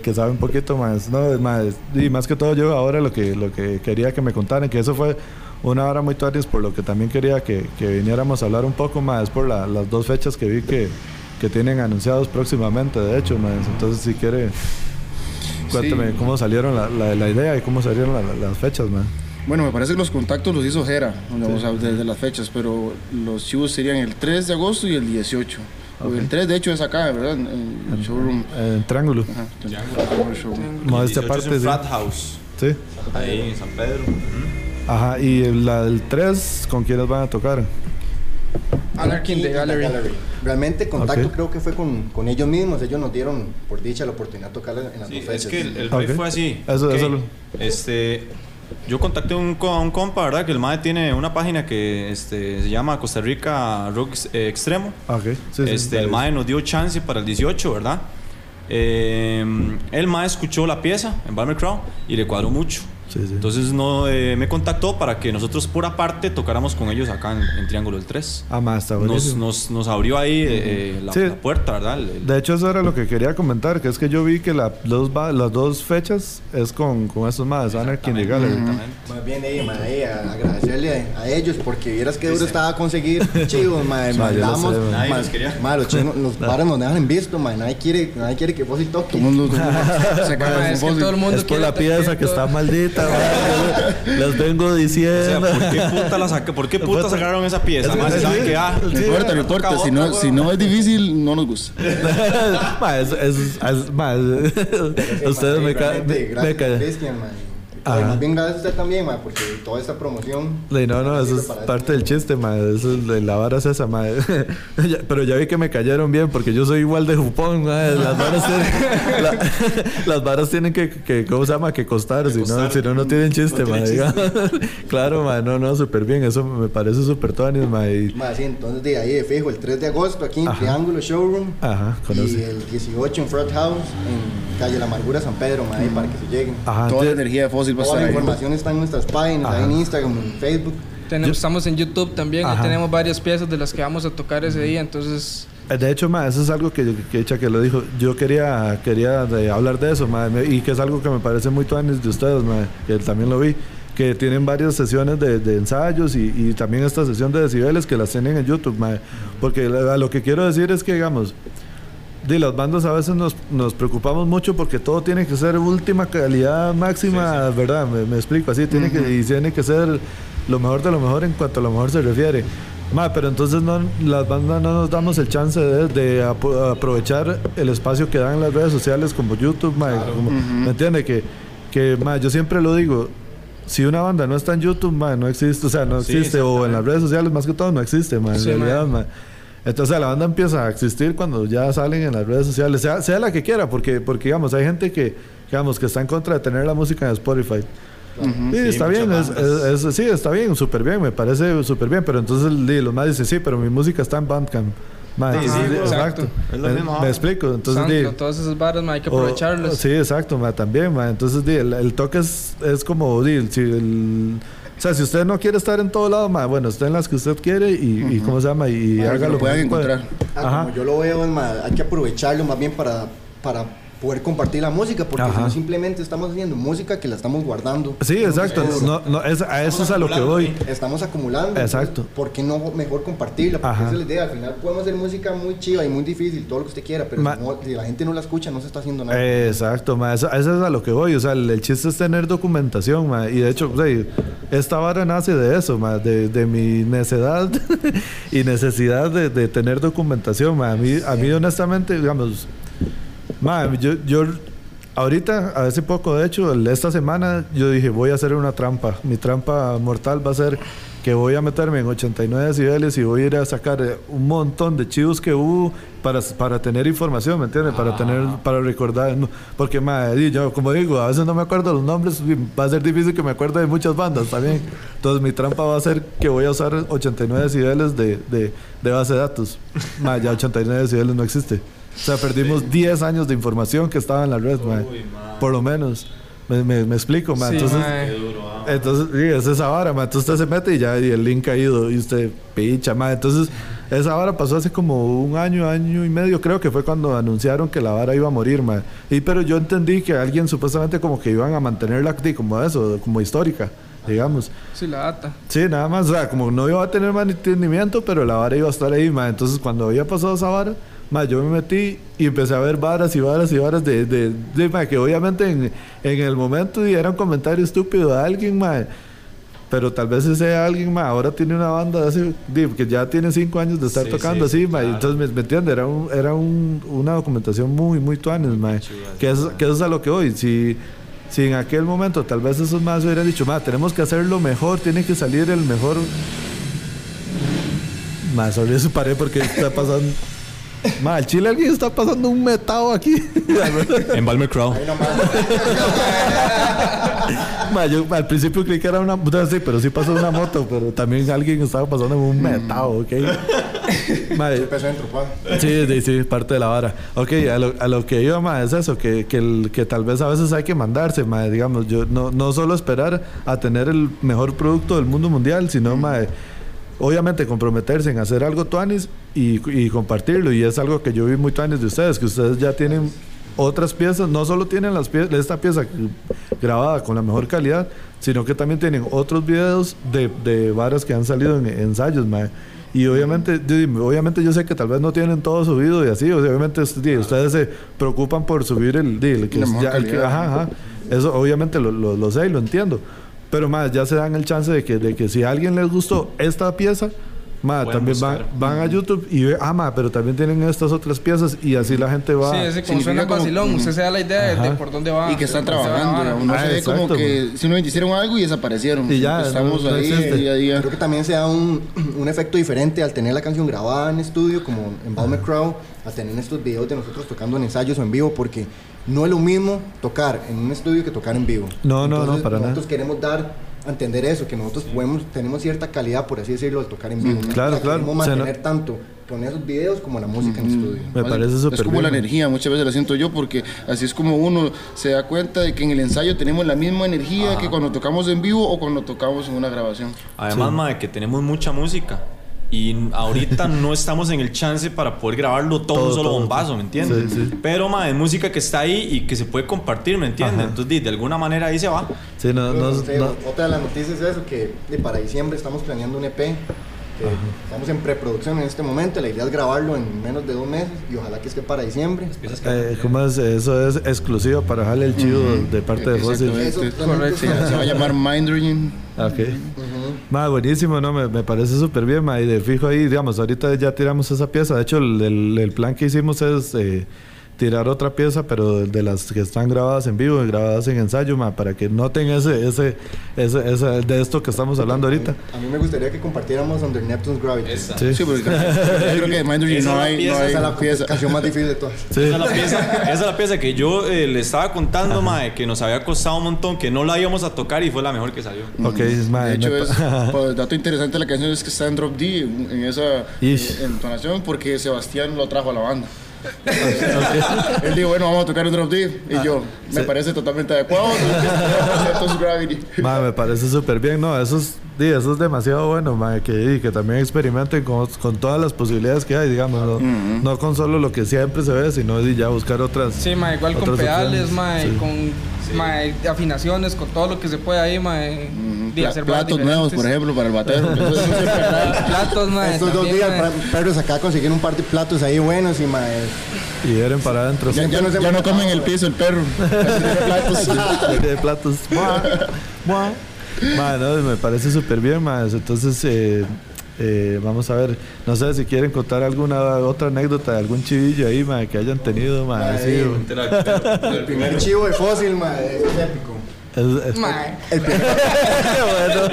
que, sabe un poquito más. No, más, y más que todo yo ahora lo que, lo que quería que me contaran, que eso fue una hora muy tarde, por lo que también quería que, que viniéramos a hablar un poco más por las dos fechas que vi que, que tienen anunciados próximamente, de hecho, más. entonces si quiere, cuéntame cómo salieron la, la, idea y cómo salieron las fechas, man. Bueno, me parece que los contactos los hizo Jera, desde las fechas, pero los chivos serían el 3 de agosto y el 18. El 3 de hecho es acá, ¿verdad? En el showroom. En Triángulo. Ajá, Triángulo. esta parte. Es Flat House. Sí. Ahí en San Pedro. Ajá, y la del 3, ¿con quiénes van a tocar? Anarchy in the Gallery. Realmente contacto creo que fue con, con, ellos mismos. Ellos nos dieron por dicha la oportunidad de tocar en las sí, dos Es que el, el fue así. Eso, eso Este, yo contacté un, a un compa, ¿verdad? Que el MAE tiene una página que este, se llama Costa Rica Rock Extremo. Okay. Sí, este, el MAE nos dio chance para el 18, ¿verdad? Eh, el MAE escuchó la pieza en Balmer Crow y le cuadró mucho. Entonces no, eh, me contactó para que nosotros por aparte tocáramos con ellos acá en, Triángulo del 3. Ah, más, está nos, nos, nos, abrió ahí eh, la, puerta, ¿verdad? de hecho, eso era lo que quería comentar, que es que yo vi que la, los, las dos fechas es con, con estos más, Anarchy in the Gallery. Más bien, ahí, agradecerle a, ellos, porque vieras que duro estaba a conseguir chivos, madre. [LAUGHS] Mandamos, nadie los quería. los, chivos, los [LAUGHS] bares nos dejan en visto, madre. Nadie quiere, nadie quiere que Fossil toque. Todo el mundo, [LAUGHS] se caga, es que todo el mundo es por la pieza que está maldita ahorita, Las vengo diciendo. ¿por qué puta, la saca, ¿por qué puta sacaron esa pieza? Más saben que ah, no importa, no importa. Si no, si no es difícil, no nos gusta. [LAUGHS] es, es, es, más, [LAUGHS] ustedes me caen. Me caen. Más bien gracias a usted también, ma, porque toda esta promoción. no, no, eso es parte del chiste, ma. Eso es de la vara es esa, ma. [LAUGHS] Pero ya vi que me cayeron bien porque yo soy igual de jupón, ma. Las varas tienen, [LAUGHS] [LAUGHS] las varas tienen que, que, ¿cómo se llama? Que costar, si no, si no, no tienen chiste, no ma. claro, ma, no, no, súper bien. Eso me parece súper tonis, ma. Y... Ma, sí, entonces de ahí de fijo, el 3 de agosto aquí en Triángulo Showroom. Ajá, conoce. Y el 18 en Front House, en calle La Amargura San Pedro, ma, ahí para que se lleguen. Ajá, Toda la energía fósil Toda la información está en nuestras páginas, en Instagram, en Facebook. Tenemos, estamos en YouTube también, tenemos varias piezas de las que vamos a tocar ese día, entonces... Eh, de hecho, ma, eso es algo que, que que lo dijo. Yo quería, quería hablar de eso, ma, y que es algo que me parece muy tuanis de ustedes, ma, que también lo vi que tienen varias sesiones de, de ensayos y, y, también esta sesión de decibeles que las tienen en YouTube, ma, porque lo que quiero decir es que, digamos, de las bandas a veces nos, nos, preocupamos mucho porque todo tiene que ser última calidad máxima, ¿verdad? Me, explico así, tiene que, y tiene que ser lo mejor de lo mejor en cuanto a lo mejor se refiere. Ma, pero entonces no, las bandas no nos damos el chance de, de aprovechar el espacio que dan las redes sociales como YouTube, ¿me entiende? Que, que ma, yo siempre lo digo, si una banda no está en YouTube, ma, no existe, o sea, no existe, o en las redes sociales más que todo no existe, ma, en realidad, ma. Entonces la banda empieza a existir cuando ya salen en las redes sociales, sea, sea la que quiera, porque, porque digamos, hay gente que, digamos, que está en contra de tener la música en Spotify. sí, está bien, es, sí, está bien, súper bien, me parece súper bien, pero entonces los más dicen, sí, pero mi música está en Bandcamp. sí, sí, exacto. Es lo mismo. Me, explico. Entonces, todas esas barras hay que aprovecharlas. sí, exacto, también. entonces, el, toque es, es como, si el, o sea, si usted no quiere estar en todo lado, bueno, esté en las que usted quiere y, ¿cómo se llama? Y hágalo. Lo pueden encontrar. Ah, como yo lo veo, hay que aprovecharlo más bien para, para poder compartir la música, porque si no simplemente estamos haciendo música que la estamos guardando. Sí, exacto. No, no, es, a eso es a lo que voy. Estamos acumulando. Exacto. ¿Por qué no mejor compartirla? Porque esa es la idea. Al final podemos hacer música muy chiva y muy difícil, todo lo que usted quiera, pero si, la gente no la escucha, no se está haciendo nada. Exacto, ma, eso, es a lo que voy. O sea, el, chiste es tener documentación, ma, y de hecho, esta vara nace de eso, ma, de, de mi necedad [LAUGHS] y necesidad de, de, tener documentación. Ma. A mí, a mí honestamente, digamos yo, yo ahorita, hace poco, de hecho, esta semana, yo dije, voy a hacer una trampa. Mi trampa mortal va a ser que voy a meterme en 89 decibeles y voy a ir a sacar eh, un montón de chivos que hubo para, para tener información, ¿me entiendes? Para ah. tener, para recordar, porque yo como digo, a veces no me acuerdo los nombres, va a ser difícil que me acuerde de muchas bandas también. Entonces mi trampa va a ser que voy a usar 89 decibeles de, de, de base de datos. ya 89 decibeles no existe. O sea, perdimos 10 años de información que estaba en la red, por lo menos. Me, me, explico, man. entonces, entonces sí, es esa vara, man. Entonces usted se mete y ya y el link ha ido y usted picha, man. Entonces, esa vara pasó hace como un año, año y medio, creo que fue cuando anunciaron que la vara iba a morir, man. Y pero yo entendí que alguien supuestamente como que iban a mantenerla como eso, como histórica digamos. Sí, la data. Sí, nada más, o sea, como no iba a tener mantenimiento, pero la vara iba a estar ahí, man. Entonces, cuando había pasado esa vara, yo me metí y empecé a ver varas y varas y varas de, de, de que obviamente en, en, el momento era un comentario estúpido de alguien, pero tal vez ese alguien, ma, ahora tiene una banda así, que ya tiene cinco años de estar tocando así, entonces me, me entiende, era, un, era un, una documentación muy, muy tuanes, que, es, que eso es a lo que hoy, si, si en aquel momento tal vez esos más hubieran dicho, ma, tenemos que hacerlo mejor, tiene que salir el mejor... Más, sobre su pared porque está pasando... Ma, el chile alguien está pasando un metado aquí. en Balmer Crow. Ma, yo al principio creí que era una. Sí, pero sí pasó una moto, pero también alguien estaba pasando un metado, ¿ok? Ma, empezó Sí, sí, sí, parte de la vara. Ok, a lo, a lo que iba, ma, es eso, que, que, el, que tal vez a veces hay que mandarse, ma, digamos, yo no, no solo esperar a tener el mejor producto del mundo mundial, sino, ma, obviamente comprometerse en hacer algo tuanis y, y, compartirlo. Y es algo que yo vi muy tuanis de ustedes, que ustedes ya tienen otras piezas, no solo tienen las esta pieza grabada con la mejor calidad, sino que también tienen otros videos de, de varas que han salido en, ensayos, Y obviamente, obviamente yo sé que tal vez no tienen todo subido y así, obviamente ustedes se preocupan por subir el, deal que, ajá, ajá. Eso obviamente lo, lo, lo sé y lo entiendo. Pero más, ya se dan el chance de que, de que si a alguien les gustó esta pieza, también van, van, a YouTube y ve, ah, pero también tienen estas otras piezas y así la gente va. Sí, ese como suena vacilón, usted se da la idea de, por dónde va. Y que están trabajando. Uno ah, se ve como que simplemente hicieron algo y desaparecieron. Y ya, estamos ahí día a día. Creo que también se da un, [CLEARS THROAT] un, efecto diferente al tener la canción grabada en estudio, como en Balmer Crow, a tener estos videos de nosotros tocando en ensayos o en vivo, porque no es lo mismo tocar en un estudio que tocar en vivo. No, no, no, para nada. Nosotros queremos dar entender eso, que nosotros podemos, tenemos cierta calidad, por así decirlo, al tocar en vivo. Mm, claro, claro. Podemos mantener tanto con esos videos como la música en estudio. Me parece súper Es como la energía, muchas veces la siento yo, porque así es como uno se da cuenta de que en el ensayo tenemos la misma energía que cuando tocamos en vivo o cuando tocamos en una grabación. Además, de que tenemos mucha música. Y ahorita [LAUGHS] no estamos en el chance para poder grabarlo todo, un solo bombazo, ¿me entiendes? Pero, ma, es música que está ahí y que se puede compartir, ¿me entiendes? Entonces, de, alguna manera ahí se va. Sí, no, no, Otra de las noticias es eso, que para diciembre estamos planeando un EP estamos en preproducción en este momento. La idea es grabarlo en menos de dos meses y ojalá que esté para diciembre. Eh, ¿cómo es? Eso es exclusivo para dejarle el chivo de parte de Fossil. Correcto. se va a llamar Mind Reading. Ok. buenísimo, ¿no? Me, me parece súper bien, ma. Y de fijo ahí, digamos, ahorita ya tiramos esa pieza. De hecho, el, el, plan que hicimos es... Eh, tirar otra pieza, pero de las que están grabadas en vivo, grabadas en ensayo, para que noten ese, ese, ese, ese, de esto que estamos hablando ahorita. A mí me gustaría que compartiéramos Under Neptune's Gravity. Sí, sí porque [LAUGHS] creo que Mind no hay, no hay esa la pieza. canción más difícil de todas. Esa, es la pieza, esa es la pieza que yo eh, le estaba contando, mae, que nos había costado un montón, que no la íbamos a tocar y fue la mejor que salió. Ok, es De hecho, es, [LAUGHS] pues, dato interesante de la canción es que está en Drop D, en esa entonación, porque Sebastián lo trajo a la banda. Él dijo, bueno, vamos a tocar un drop D. Y yo, me parece totalmente adecuado. [LAUGHS] me parece súper bien, ¿no? Eso es, eso es demasiado bueno, que, que también experimenten con, con, todas las posibilidades que hay, digamos. No, con solo lo que siempre se ve, sino ya buscar otras. Sí, ma, igual con pedales, ma, con afinaciones, con todo lo que se puede ahí, ma, hacer platos nuevos, por ejemplo, para el batero. [LAUGHS] platos, ma. Estos dos días, Pedro acá consiguieron un par de platos ahí buenos y, ma, y eran para adentro. Ya, ya, no, ya no comen el piso el perro. [LAUGHS] [LAUGHS] platos. de platos. Bueno, me parece súper bien, más. Entonces, eh, eh, vamos a ver, no sé si quieren contar alguna otra anécdota de algún chivillo ahí, ma, que hayan tenido, ma, [LAUGHS] el primer chivo de fósil, ma, es épico. Es, es, el primer... [LAUGHS] bueno.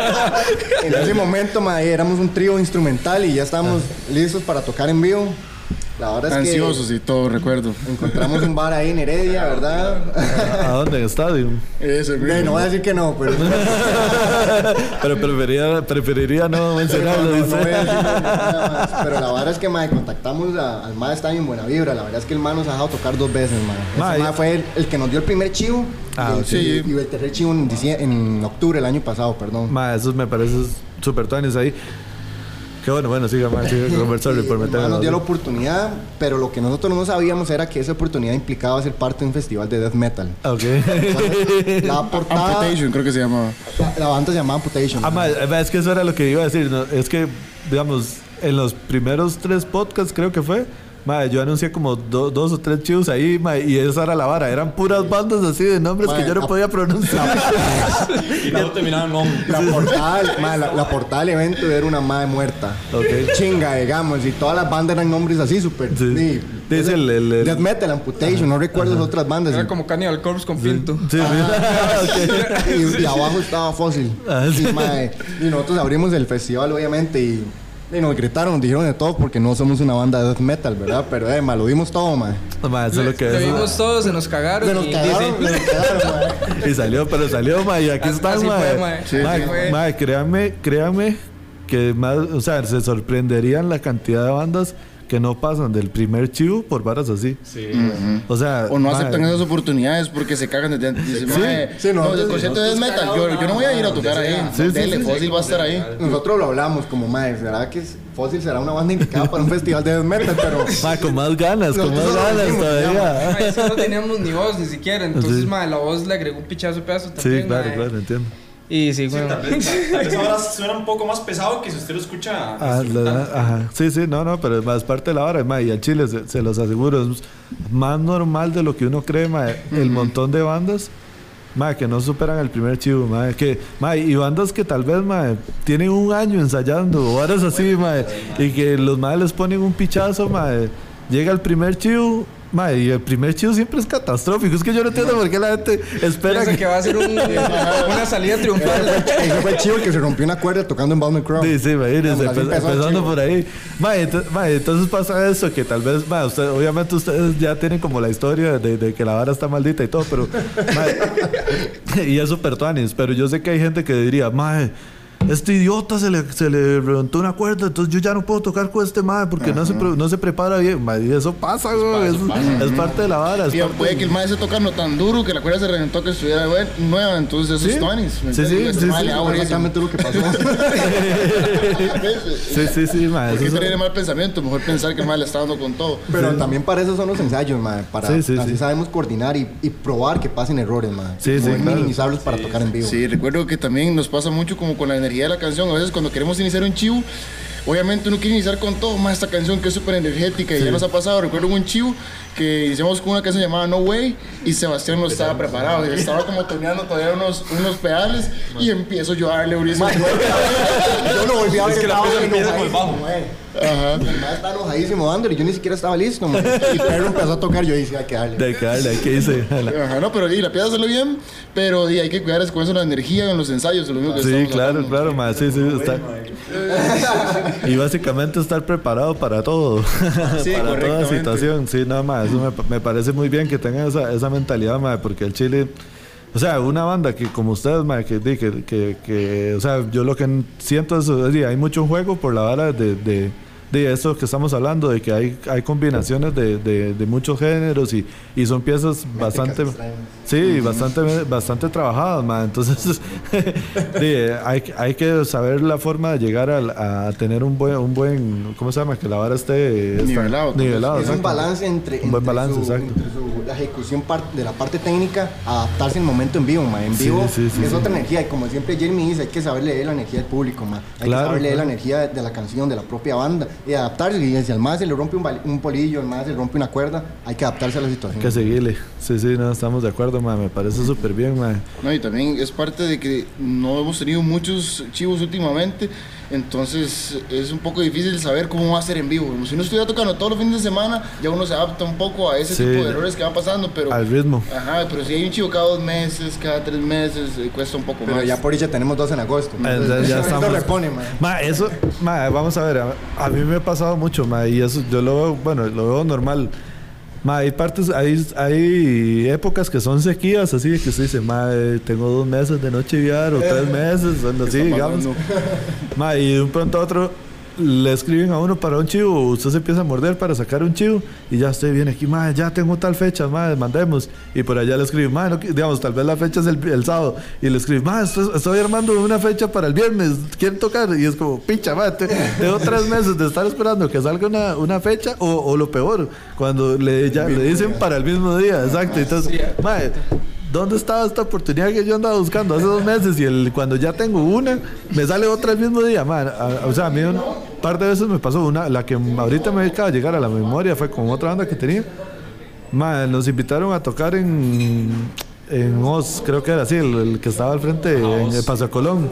en ese momento, ma, éramos un trío instrumental y ya estábamos listos para tocar en vivo. La verdad Ansiosos y todo, recuerdo. Encontramos un bar ahí en Heredia, ¿verdad? ¿A dónde? ¿En estadio? Eso, no, no voy a decir que no, pero. [LAUGHS] pero preferiría, preferiría no mencionarlo. No, no, no pero la verdad es que, madre, contactamos al MAE, está en buena vibra. La verdad es que el MAE nos ha dejado tocar dos veces, madre. El MAE fue el, que nos dio el primer chivo. Ah, y, sí. y el tercer chivo en, en octubre el año pasado, perdón. Madre, eso me parece súper tuanes ahí. Qué bueno, bueno, siga más, siga conversando por meter. Nos dio la oportunidad, pero lo que nosotros no sabíamos era que esa oportunidad implicaba ser parte de un festival de death metal. Ok. la [LAUGHS] portada. Amputation, creo que se llamaba. La, banda se llamaba Amputation. Ah, es que eso era lo que iba a decir. Es que, digamos, en los primeros tres podcasts, creo que fue Madre, yo anuncié como dos o tres chivos ahí, y esa era la vara. Eran puras bandas así de nombres que yo no podía pronunciar. [LAUGHS] y terminaban La portada, la, portada del evento era una madre muerta. Okay. Chinga, digamos, y todas las bandas eran nombres así, súper. Sí. Dice el, el, Death Metal, Amputation, no recuerdo las otras bandas. Era como Cannibal Corpse con filtro. Sí, [LAUGHS] y, abajo estaba Fósil. Ah, y nosotros abrimos el festival, obviamente, y y nos gritaron, nos dijeron de todo porque no somos una banda de death metal, ¿verdad? Pero, eh, lo vimos todo, man. eso es lo que Lo vimos todo, se nos cagaron. Se nos cagaron, se nos cagaron, Y salió, pero salió, man. Y aquí están, man. Sí, créanme, créanme que más, o sea, se sorprenderían la cantidad de bandas que no pasan del primer chivo por varas así. Sí. O sea, o no aceptan esas oportunidades porque se cagan de Dicen, sí, sí, no, el concierto de metal, yo, yo, no voy a ir a tocar ahí. Sí, Dele, Fósil va a estar ahí. Nosotros lo hablamos como, madre, ¿será que Fósil será una banda indicada para un festival de death metal? Pero, [LAUGHS] ma, con más ganas, con más ganas todavía. Es que no teníamos ni voz ni siquiera, entonces, madre, la voz le agregó un pichazo pedazo también. Sí, claro, claro, entiendo. Y sí, bueno. Sí, [LAUGHS] ahora suena un poco más pesado que si usted lo escucha. Ah, ajá. Sí, sí, no, no, pero es más parte de la hora. Ma, y al Chile, se, los aseguro, es más normal de lo que uno cree, ma, el montón de bandas Mae, que no superan el primer chivo, mae. Que, mae, y bandas que tal vez, mae, tienen un año ensayando o horas así, mae. Y que los mae les ponen un pichazo, mae. Llega el primer chivo Madre, y el primer chivo siempre es catastrófico. Es que yo no entiendo por qué la gente espera que... que... va a ser [LAUGHS] una salida triunfal. Ese fue el chivo que se rompió una cuerda tocando en Bowman Crow. Sí, sí, imagínense, empezando por ahí. Madre, entonces pasa eso, que tal vez, madre, usted, obviamente ustedes ya tienen como la historia de, de, que la vara está maldita y todo, pero... [LAUGHS] y es súper tuanis, pero yo sé que hay gente que diría, madre este idiota se le, se le reventó una cuerda, entonces yo ya no puedo tocar con este madre porque no se, no se prepara bien. y eso pasa, güey. Es, parte de la vara. Y puede que el madre se toca no tan duro que la cuerda se reventó que estuviera nueva, entonces eso es tuanis. [LAUGHS] Sí, sí, sí. sí, exactamente lo que pasó. sí, sí, sí, madre. Porque tener mal pensamiento, mejor pensar que el madre le está dando con todo. Pero también para eso son los ensayos, madre. Para, así sabemos coordinar y, y, probar que pasen errores, madre. Sí, sí. minimizarlos para tocar en vivo. Sí, recuerdo que también nos pasa mucho como con la energía de la canción. A veces cuando queremos iniciar un chivo, obviamente uno quiere iniciar con todo, más esta canción que es súper energética y ya nos ha pasado. Recuerdo un chivo que hicimos con una canción llamada No Way y Sebastián no estaba preparado. Y estaba como toneando todavía unos, unos pedales y empiezo yo a darle durísimo. yo lo volví a ver. Es que la empieza con el bajo. Ajá. Mi mamá está enojadísimo dándole, yo ni siquiera estaba listo, man. Y Pedro empezó a tocar, yo dije, hay que darle. Hay que darle, hay que irse. Ajá, no, pero y la pieza sale bien, pero y hay que cuidar con eso la energía en los ensayos, lo mismo que Sí, claro, claro, más, sí, sí, está. y básicamente estar preparado para todo. Sí, [LAUGHS] para toda situación, sí, nada más. Eso me, parece muy bien que tengan esa, esa mentalidad, porque el Chile. O sea, una banda que como ustedes, que, que, que, que, o sea, yo lo que siento es, hay mucho juego por la vara de de eso que estamos hablando, de que hay, hay combinaciones de, de, muchos géneros y, y son piezas bastante, sí, bastante, bastante trabajadas, man. entonces [LAUGHS] hay, hay que saber la forma de llegar a, a, tener un buen, un buen, ¿cómo se llama? Que la vara esté nivelado. nivelado es un balance entre, un buen balance, exacto. la ejecución de la parte técnica, adaptarse el momento en vivo, man. en vivo es otra energía y como siempre Jeremy dice, hay que saber leer la energía del público, man. hay que saber leer la energía de la canción, de la propia banda y adaptarse. Y si al más se le rompe un, un polillo, al más se le rompe una cuerda, hay que adaptarse a la situación. Hay que seguirle. Sí, sí, no, estamos de acuerdo, me parece súper bien, No, y también es parte de que no hemos tenido muchos chivos últimamente. Entonces es un poco difícil saber cómo va a ser en vivo. Si uno estuviera tocando todos los fines de semana, ya uno se adapta un poco a ese tipo de errores que van pasando. Pero, Al ritmo. Ajá, pero si hay un chivo cada dos meses, cada tres meses, eh, cuesta un poco pero más. Pero ya por ya tenemos dos en agosto. Entonces, ya estamos. repone, ma. eso, ma, vamos a ver, a, mí me ha pasado mucho, ma, y eso yo lo veo, bueno, lo veo normal hay partes, hay, hay épocas que son sequías, así que se dice, madre, tengo dos meses de noche viar o [LAUGHS] tres meses, así, digamos. y de un pronto a otro le escriben a uno para un chivo, usted se empieza a morder para sacar un chivo y ya estoy bien aquí, madre, ya tengo tal fecha, madre, mandemos. Y por allá le escriben, madre, digamos, tal vez la fecha es el, sábado. Y le escriben, madre, estoy, armando una fecha para el viernes, ¿quieren tocar? Y es como, pincha, madre, tengo tres meses de estar esperando que salga una, una fecha o, o, lo peor, cuando le, ya, le dicen para el mismo día, exacto. Entonces, madre ¿dónde estaba esta oportunidad que yo andaba buscando hace dos meses? Y el, cuando ya tengo una, me sale otra el mismo día, man. o sea, a mí un par de veces me pasó una, la que ahorita me acaba de llegar a la memoria fue con otra banda que tenía. Man, nos invitaron a tocar en, en Oz, creo que era así, el, que estaba al frente, en el Paso Colón.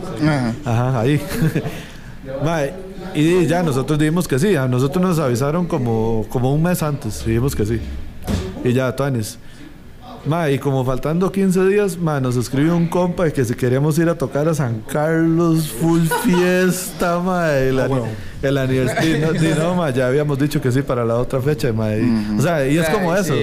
Ajá, ahí. [LAUGHS] y ya nosotros dijimos que sí, a nosotros nos avisaron como, como un mes antes, dijimos que sí. Y ya, Tuanis. Ma, y como faltando 15 días, ma, nos escribió un compa de que si queríamos ir a tocar a San Carlos, full [LAUGHS] fiesta, ma. El, ah, el aniversario. No, no, ya habíamos dicho que sí para la otra fecha, ma. O sea, y es como eso.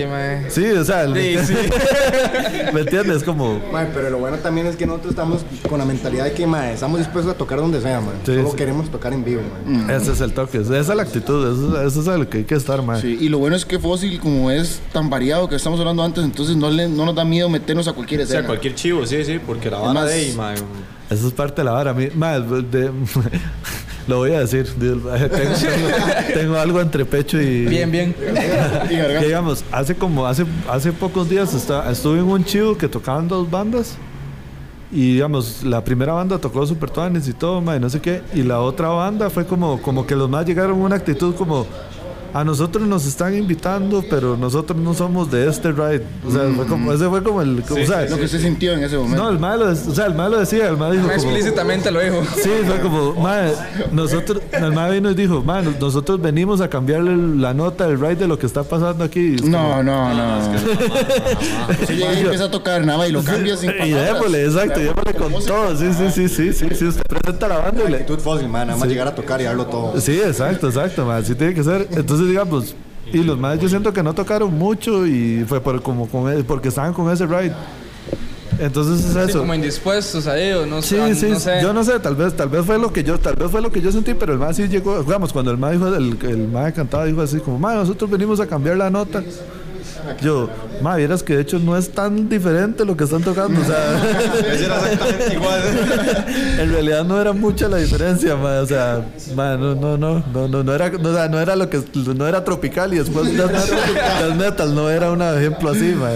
Sí, o sea, sí, sí. [LAUGHS] ¿me entiendes? Como. Ma, pero lo bueno también es que nosotros estamos con la mentalidad de que, ma, estamos dispuestos a tocar donde sea, ma. Solo queremos tocar en vivo, ma. Ese es el toque, esa es la actitud, eso, eso es lo que hay que estar, ma. Sí, y lo bueno es que Fósil, como es tan variado que estamos hablando antes, entonces no, le, no nos da miedo meternos a cualquier escena. O sea, cualquier chivo, sí, sí, porque la vara de ahí. Eso es parte de la vara. Ma, de, [LAUGHS] lo voy a decir. [LAUGHS] Tengo, algo entre pecho y. Bien, bien. digamos, hace como hace, hace pocos días estuve en un chivo que tocaban dos bandas. Y digamos, la primera banda tocó Super Tuanes y todo, y no sé qué. Y la otra banda fue como, como que los más llegaron a una actitud como a nosotros nos están invitando, pero nosotros no somos de este ride. O sea, fue como, ese fue como el. o sea, lo que se sintió en ese momento. No, el malo, o sea, el malo decía, el malo dijo. Como, explícitamente lo dijo. Sí, fue como, madre, nosotros, [LAUGHS] el malo vino y dijo, madre, nosotros venimos a cambiarle la nota del ride de lo que está pasando aquí. No, no, no, Si llega y empieza a tocar nada y lo cambia sin Y démosle, exacto, démosle con todo. Sí, sí, sí, sí, sí, sí, usted presenta la banda y la actitud fácil, man, nada más llegar a tocar y darlo todo. Sí, exacto, exacto, man, así tiene que ser. Entonces, digamos, y los más yo siento que no tocaron mucho y fue por, como con, porque estaban con ese ride. Entonces es eso. Como indispuestos a ellos, no, sí, sí, no sé. Yo no sé, tal vez, tal vez fue lo que yo, tal vez fue lo que yo sentí, pero el más sí llegó, digamos, cuando el más dijo, el, el más cantaba dijo así como, más nosotros venimos a cambiar la nota. Yo, ma, vieras que de hecho no es tan diferente lo que están tocando. O sea, [LAUGHS] era exactamente igual. [LAUGHS] en realidad no era mucha la diferencia, ma. O sea, ma, no, no, no, no, no, no era, no, no era lo que, no era tropical y después las, las metal, no era un ejemplo así, ma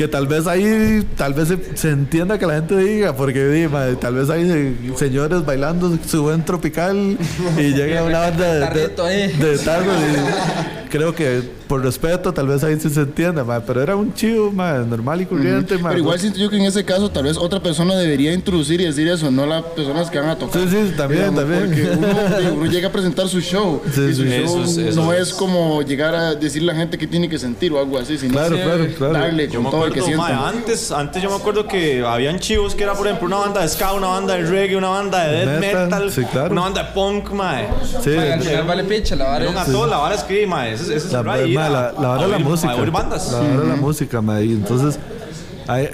que tal vez ahí, tal vez se, entienda que la gente diga, porque tal vez hay señores bailando su buen tropical y llega una banda de, de, de, y creo que por respeto tal vez ahí sí se entienda, pero era un chivo normal y corriente. Pero igual siento yo que en ese caso tal vez otra persona debería introducir y decir eso, no las personas que van a tocar. Sí, sí, también, también. Porque [LAUGHS] uno, llega a presentar su show y su show no es, como llegar a decirle a la gente qué tiene que sentir o algo así, sino claro, claro, claro. darle con todo que antes, antes yo me acuerdo que habían chivos que era, por ejemplo, una banda de ska, una banda de reggae, una banda de death metal, una banda de punk, mae. Sí, al final vale picha, la vara es... la vara es que, mae, ese, es la, right, la, la, la vara la música. La vara la música, mae. Entonces...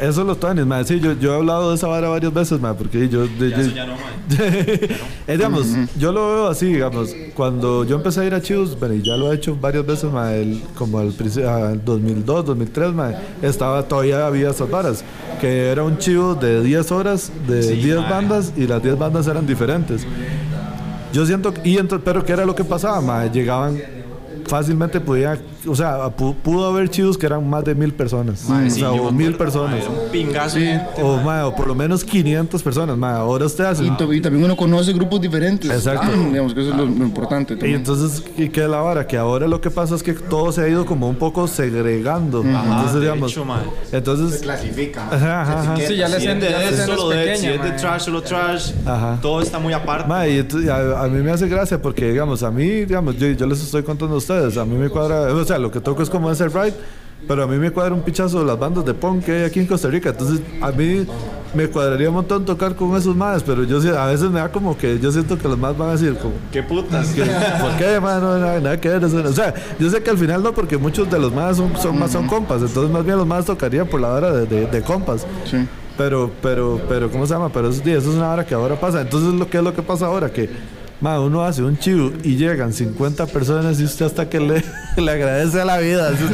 eso los tones, mae. Sí, yo, yo he hablado de esa vara varias veces, mae, porque yo... De, ya, yo, ya no, [LAUGHS] eh, digamos, yo lo veo así, digamos, cuando yo empecé a ir a Chivos, bueno, y ya lo he hecho varias veces, mae, como al principio, 2002, 2003, mae, estaba, todavía había esas varas, que era un chivo de 10 horas, de 10 bandas, y las 10 bandas eran diferentes. Yo siento, y pero ¿qué era lo que pasaba? Mae? Llegaban fácilmente podía, o sea, pudo haber chivos que eran más de mil personas. o sea, o mil personas. un pingazo. o, o, por lo menos 500 personas. ahora usted hace. Y, también uno conoce grupos diferentes. Exacto. digamos que eso es lo, importante. Y entonces, ¿qué es la vara? Que ahora lo que pasa es que todo se ha ido como un poco segregando. entonces, digamos. entonces. Se clasifica. Sí, ya le si es de, si es de trash, solo trash. Todo está muy aparte. y a, mí me hace gracia porque, digamos, a mí, digamos, yo, yo les estoy contando a ustedes a mí me cuadra, o sea, lo que toco es como ese ride, pero a mí me cuadra un pichazo las bandas de punk que hay aquí en Costa Rica. Entonces, a mí me cuadraría un montón tocar con esos más, pero yo a veces me da como que yo siento que los más van a decir como qué putas. ¿Por qué, man? No, nada, que ver. O sea, yo sé que al final no, porque muchos de los más son, son más son compas, entonces más bien los más tocarían por la hora de, de, compas. Sí. Pero, pero, pero, ¿cómo se llama? Pero eso, eso es una hora que ahora pasa. Entonces, ¿lo que es lo que pasa ahora? Que Ma, uno hace un chivo y llegan 50 personas y usted hasta que le, [LAUGHS] le agradece a la vida. Sí,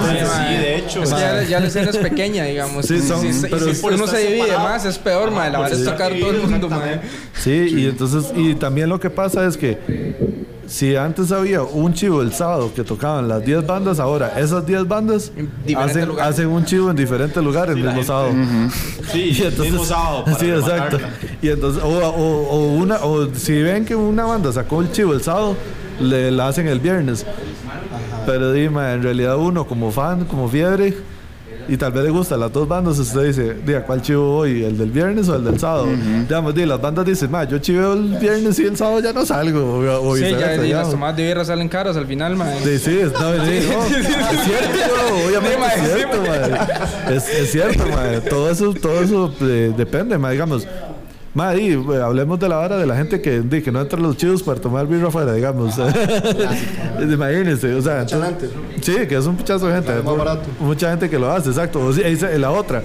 de hecho. ya, ya la escena es pequeña, digamos. Sí, son, pero si uno se divide más, es peor, ma. La verdad es tocar todo el mundo, ma. Sí, y entonces, y también lo que pasa es que si antes había un chivo el sábado que tocaban las 10 bandas, ahora esas 10 bandas hacen, hacen, un chivo en diferentes lugares el mismo sábado. Sí, [LAUGHS] y entonces, mismo sábado. sí, exacto. Y entonces, o, o, una, o si ven que una banda sacó el chivo el sábado, le la hacen el viernes. Pero dime, en realidad uno como fan, como fiebre, y tal vez le gusta las dos bandas, usted dice, diga, ¿cuál chivo hoy? ¿El del viernes o el del sábado? Digamos, las bandas dicen, ma, yo chiveo el viernes y el sábado ya no salgo. O, sí, ya, y las tomadas de birra salen caras al final, ma. Sí, sí, es, [LAUGHS] cierto, obviamente es cierto, ma. Es, cierto, ma. Todo eso, todo eso eh, depende, ma, digamos. Madre, hablemos de la hora de la gente que, que no entra los chivos para tomar birra afuera, digamos. [LAUGHS] Imagínense, o sea. sí, que es un pichazo de gente. Mucha gente que lo hace, exacto. O la otra,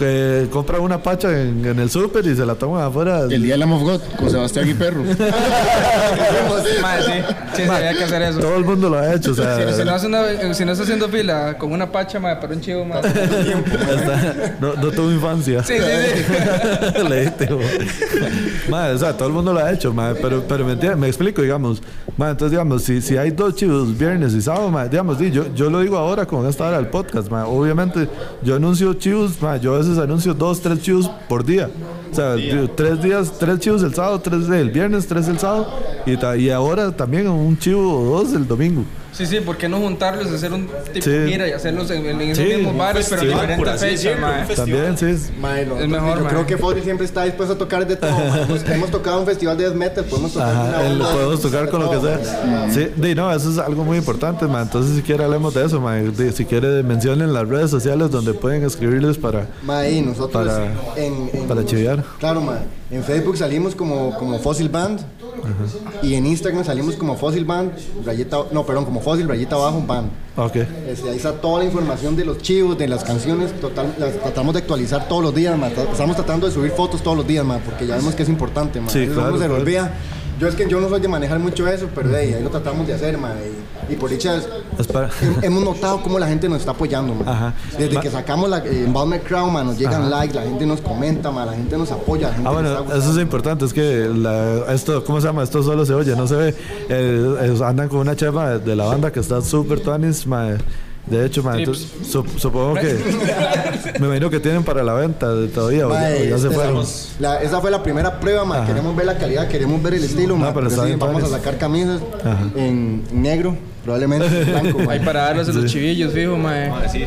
que compra una pacha en, el súper y se la toma afuera. El día de la God con Sebastián y Perro. [LAUGHS] Madre, sí, sí, había que hacer eso. Todo el mundo lo ha hecho, o sea. Si, no, si no está haciendo fila con una pacha, madre, para un chivo, más [LAUGHS] no, no tuvo infancia. Sí, sí, sí. [LAUGHS] Leíste, madre, o sea, todo el mundo lo ha hecho, madre, pero, pero me, me explico, digamos. Madre, entonces, digamos, si, si hay dos chivos viernes y sábado, madre, digamos, yo, yo lo digo ahora con esta hora del podcast, madre. Obviamente, yo anuncio chivos, madre, yo a veces anuncio dos, tres chivos por día. O sea, tres días, tres chivos el sábado, tres el viernes, tres el sábado. Y, y ahora también un chivo o dos el domingo. Sí, sí, ¿por qué no juntarlos, hacer un tipo de gira y hacerlos en, en esos mismos bares, pero en diferentes fechas, También, sí. es mejor, Yo creo que Foddy siempre está dispuesto a tocar de todo. [LAUGHS] hemos tocado un festival de death metal, podemos tocar Ajá, el, podemos tocar con lo que sea. Sí, di, no, eso es algo muy importante, man. Entonces, si quiere, hablemos de eso, man. si quiere, mencionen las redes sociales donde pueden escribirles para... Ma, y nosotros para, en, en, para chiviar. Claro, man. En Facebook salimos como, como Fossil Band. Y en Instagram salimos como Fossil Band, rayita, no, perdón, como Fossil, rayita abajo, band. Okay. Este, ahí está toda la información de los chivos, de las canciones, total, las tratamos de actualizar todos los días, man. Estamos tratando de subir fotos todos los días, man, porque ya vemos que es importante, man. Sí, claro, se olvida yo es que yo no soy de manejar mucho eso, pero de ahí, ahí lo tratamos de hacer, man. Y, por dicha hemos notado cómo la gente nos está apoyando. Ajá. Desde que sacamos la eh, Crowd, man, nos llegan likes, la gente nos comenta, man, la gente nos apoya. ah, bueno, eso es importante, es que esto, ¿cómo se llama? Esto solo se oye, no se ve. Eh, andan con una chema de la banda que está súper tuanis, man de hecho, supongo que. me imagino que tienen para la venta todavía. o ya, se fueron. esa fue la primera prueba, man. Queremos ver la calidad, queremos ver el estilo, man. vamos a sacar camisas en negro Probablemente blanco, [LAUGHS] Ahí para darles a los chivillos, fijo, mae. sí,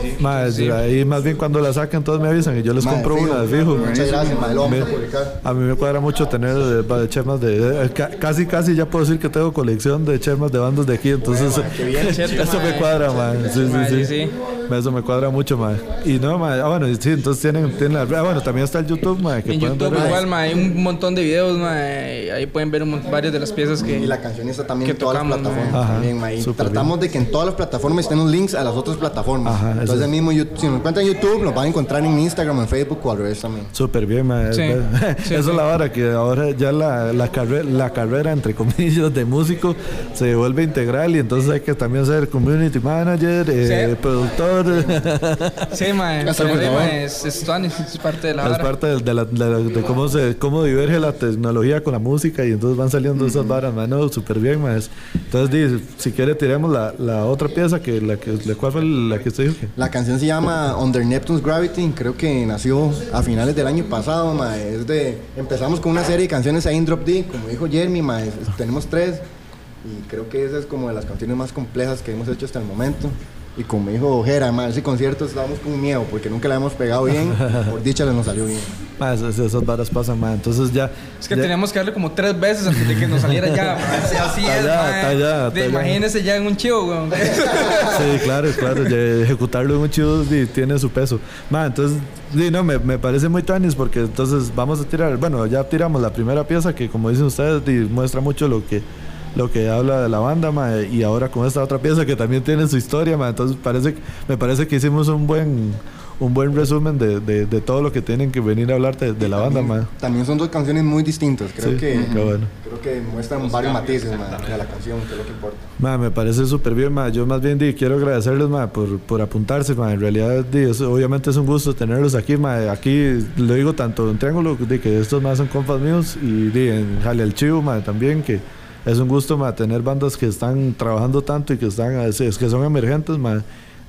sí. ahí más bien cuando la saquen todos me avisan y yo les compro una de fijo. Muchas gracias, mae. Lo vamos a A mí me cuadra mucho tener de, de chemas de, casi casi ya puedo decir que tengo colección de chemas de bandos de aquí, entonces [LAUGHS] eso me cuadra, mae. Sí, sí, sí. Eso me cuadra mucho, mae. Y no, mae. Ah, bueno, sí, entonces tienen, tienen la, ah, bueno, también está el YouTube, mae. Que en YouTube ver, igual, mae, hay un montón de videos, mae. Ahí pueden ver varias de las piezas que Y la canción está también en todas las plataformas también, mae tratamos de que en todas las plataformas estén los links a las otras plataformas. Entonces, el mismo YouTube, si nos encuentran en YouTube, nos van a encontrar en Instagram, en Facebook o al revés también. Súper bien, ma. [LAUGHS] Eso es la hora que ahora ya la, la, carrera, la carrera, entre [LAUGHS] comillas, de músico se vuelve integral y entonces hay que también ser community manager, eh, productor. [LAUGHS] Sí, ma. Es, es, [LAUGHS] es, parte de la Es parte de, la, de, cómo, se, cómo diverge la tecnología con la música y entonces van saliendo esas varas, man. No, súper bien, ma. Entonces, si quiere, tiremos la, la otra pieza que la que ¿cuál fue la que usted dijo? La canción se llama Under Neptune's Gravity, creo que nació a finales del año pasado, ma, es de empezamos con una serie de canciones ahí en Drop D, como dijo Jeremy, ma, tenemos tres y creo que esa es como de las canciones más complejas que hemos hecho hasta el momento. Y como dijo Ojera, man, ese concierto estábamos con miedo porque nunca le hemos pegado bien. [LAUGHS] Por dicha le nos salió bien. Man, esas, esas varas pasan, man. Entonces ya. Es que teníamos que darle como tres veces antes de que nos saliera ya. [LAUGHS] Así es, ya, de, Imagínese ya en un chivo, weón. [LAUGHS] sí, claro, claro. ejecutarlo en un chivo tiene su peso. Man, entonces, sí, no, me, me parece muy tanis porque entonces vamos a tirar. Bueno, ya tiramos la primera pieza que, como dicen ustedes, muestra mucho lo que lo que habla de la banda, y ahora con esta otra pieza que también tiene su historia, entonces parece, me parece que hicimos un buen un buen resumen de, de, de, todo lo que tienen que venir a hablar de, la banda, también, también son dos canciones muy distintas, creo que creo que muestran varios matices de la canción, que es lo que importa. me parece súper bien, yo más bien di, quiero agradecerles por, por apuntarse, en realidad di, obviamente es un gusto tenerlos aquí, aquí lo digo tanto en Triángulo, di, que estos más son compas míos, y di, en Jale al Chivo también, que es un gusto tener bandas que están trabajando tanto y que están es, que son emergentes.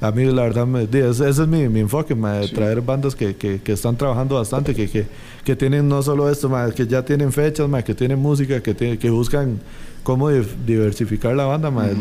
A mí la verdad, me, ese, es mi, mi enfoque, traer bandas que, que, que, están trabajando bastante, que, que, que tienen no solo esto, que ya tienen fechas, que tienen música, que, que buscan cómo diversificar la banda, madre.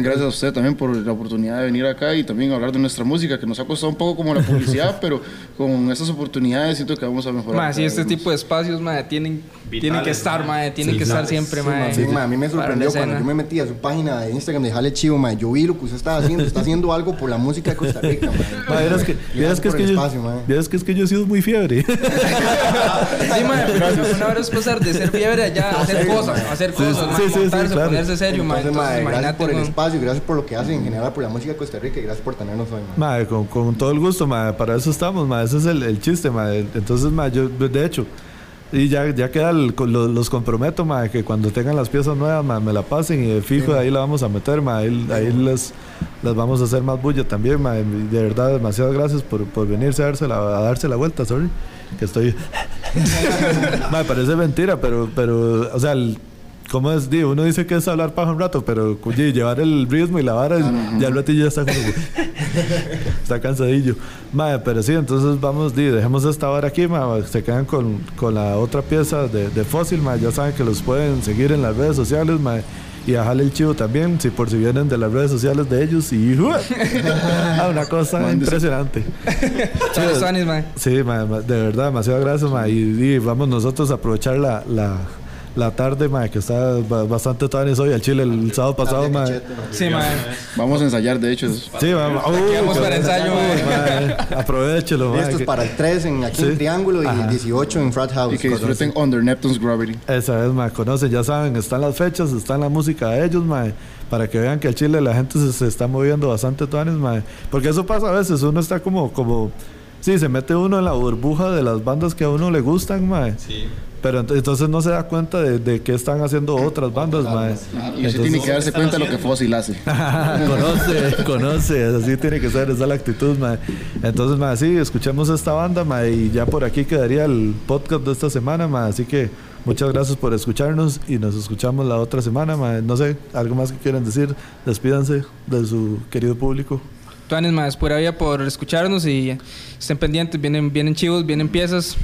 gracias a usted también por la oportunidad de venir acá y también hablar de nuestra música, que nos ha costado un poco como la publicidad, [LAUGHS] pero con estas oportunidades siento que vamos a mejorar. Más, sí, este tipo de espacios, madre, tienen, tienen que estar, madre, tienen que estar siempre, madre. Sí, a mí me sorprendió cuando yo me metí a su página de Instagram de Jale Chivo, madre, yo vi lo que usted estaba haciendo, está haciendo algo por la música de Costa Rica, [LAUGHS] madre. es que, que, es que, yo, es que es que yo he sido muy fiebre. [LAUGHS] sí, madre, pero una hora es pasar de ser fiebre allá a hacer cosas, hacer cosas, sí, sí, sí, ponerse serio, Entonces, gracias por el espacio, gracias por lo que hacen en general por la música de Costa Rica y gracias por tenernos hoy, madre. con, con, todo el gusto, madre, para eso estamos, madre, ese es el, el chiste, madre. Entonces, madre, yo, de hecho, y ya, ya queda, los comprometo, madre, que cuando tengan las piezas nuevas, madre, me la pasen y de fijo de ahí la vamos a meter, madre, ahí, ahí les, las vamos a hacer más bulla también, madre. De verdad, demasiadas gracias por, por venirse a darse, la, a darse la vuelta, sorry, que estoy... [LAUGHS] madre, parece mentira, pero, pero o sea, el, ¿Cómo es? Digo, uno dice que es hablar paja un rato, pero llevar el ritmo y la vara, ya el ratillo ya está como. [LAUGHS] está cansadillo. Madre, pero sí, entonces vamos, di, dejemos esta hora aquí, madre, se quedan con, con la otra pieza de, de Fósil, madre, ya saben que los pueden seguir en las redes sociales, madre, y a Jale el Chivo también, si por si vienen de las redes sociales de ellos y [LAUGHS] ah, una cosa impresionante. [LAUGHS] sí, de verdad, demasiado gracias, ma, y, vamos nosotros a aprovechar la, la la tarde, mae, que está bastante tarde hoy al Chile el sábado pasado, mae. Sí, mae. Vamos a ensayar, de hecho. Sí, vamos. vamos para ensayo, mae. Aprovechelo, mae. Esto es para el 3 en aquí en Triángulo y el 18 en Frat House. Y que disfruten Under Neptune's Gravity. Esa es, mae. Conocen, ya saben, están las fechas, están la música de ellos, mae para que vean que el Chile la gente se, está moviendo bastante tuanes, mae. Porque eso pasa a veces, uno está como, como, sí, se mete uno en la burbuja de las bandas que a uno le gustan, mae. Sí. Pero entonces no se da cuenta de, de qué están haciendo otras bandas, mae. Y usted tiene que darse cuenta de lo que Fossil hace. [LAUGHS] conoce, conoce, así tiene que ser, esa es la actitud, mae. Entonces, mae, sí, escuchemos esta banda, mae, y ya por aquí quedaría el podcast de esta semana, mae. Así que muchas gracias por escucharnos y nos escuchamos la otra semana, mae. No sé, algo más que quieran decir, despídanse de su querido público. Tuanes, más, pura vida por escucharnos y estén pendientes, vienen, vienen chivos, vienen piezas,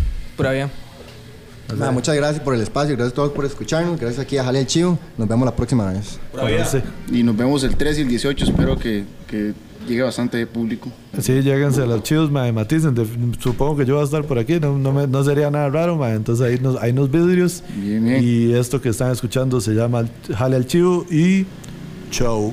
muchas gracias por el espacio, gracias a todos por escucharnos, gracias aquí a Jale el Chivo, nos vemos la próxima vez. Y nos vemos el 3 y el 18, espero que, que llegue bastante público. Sí, lléguense a los chivos, ma, maticen, supongo que yo voy a estar por aquí, no, no, no sería nada raro, ma, entonces ahí nos, hay unos vidrios y esto que están escuchando se llama Jale el Chivo y Chau.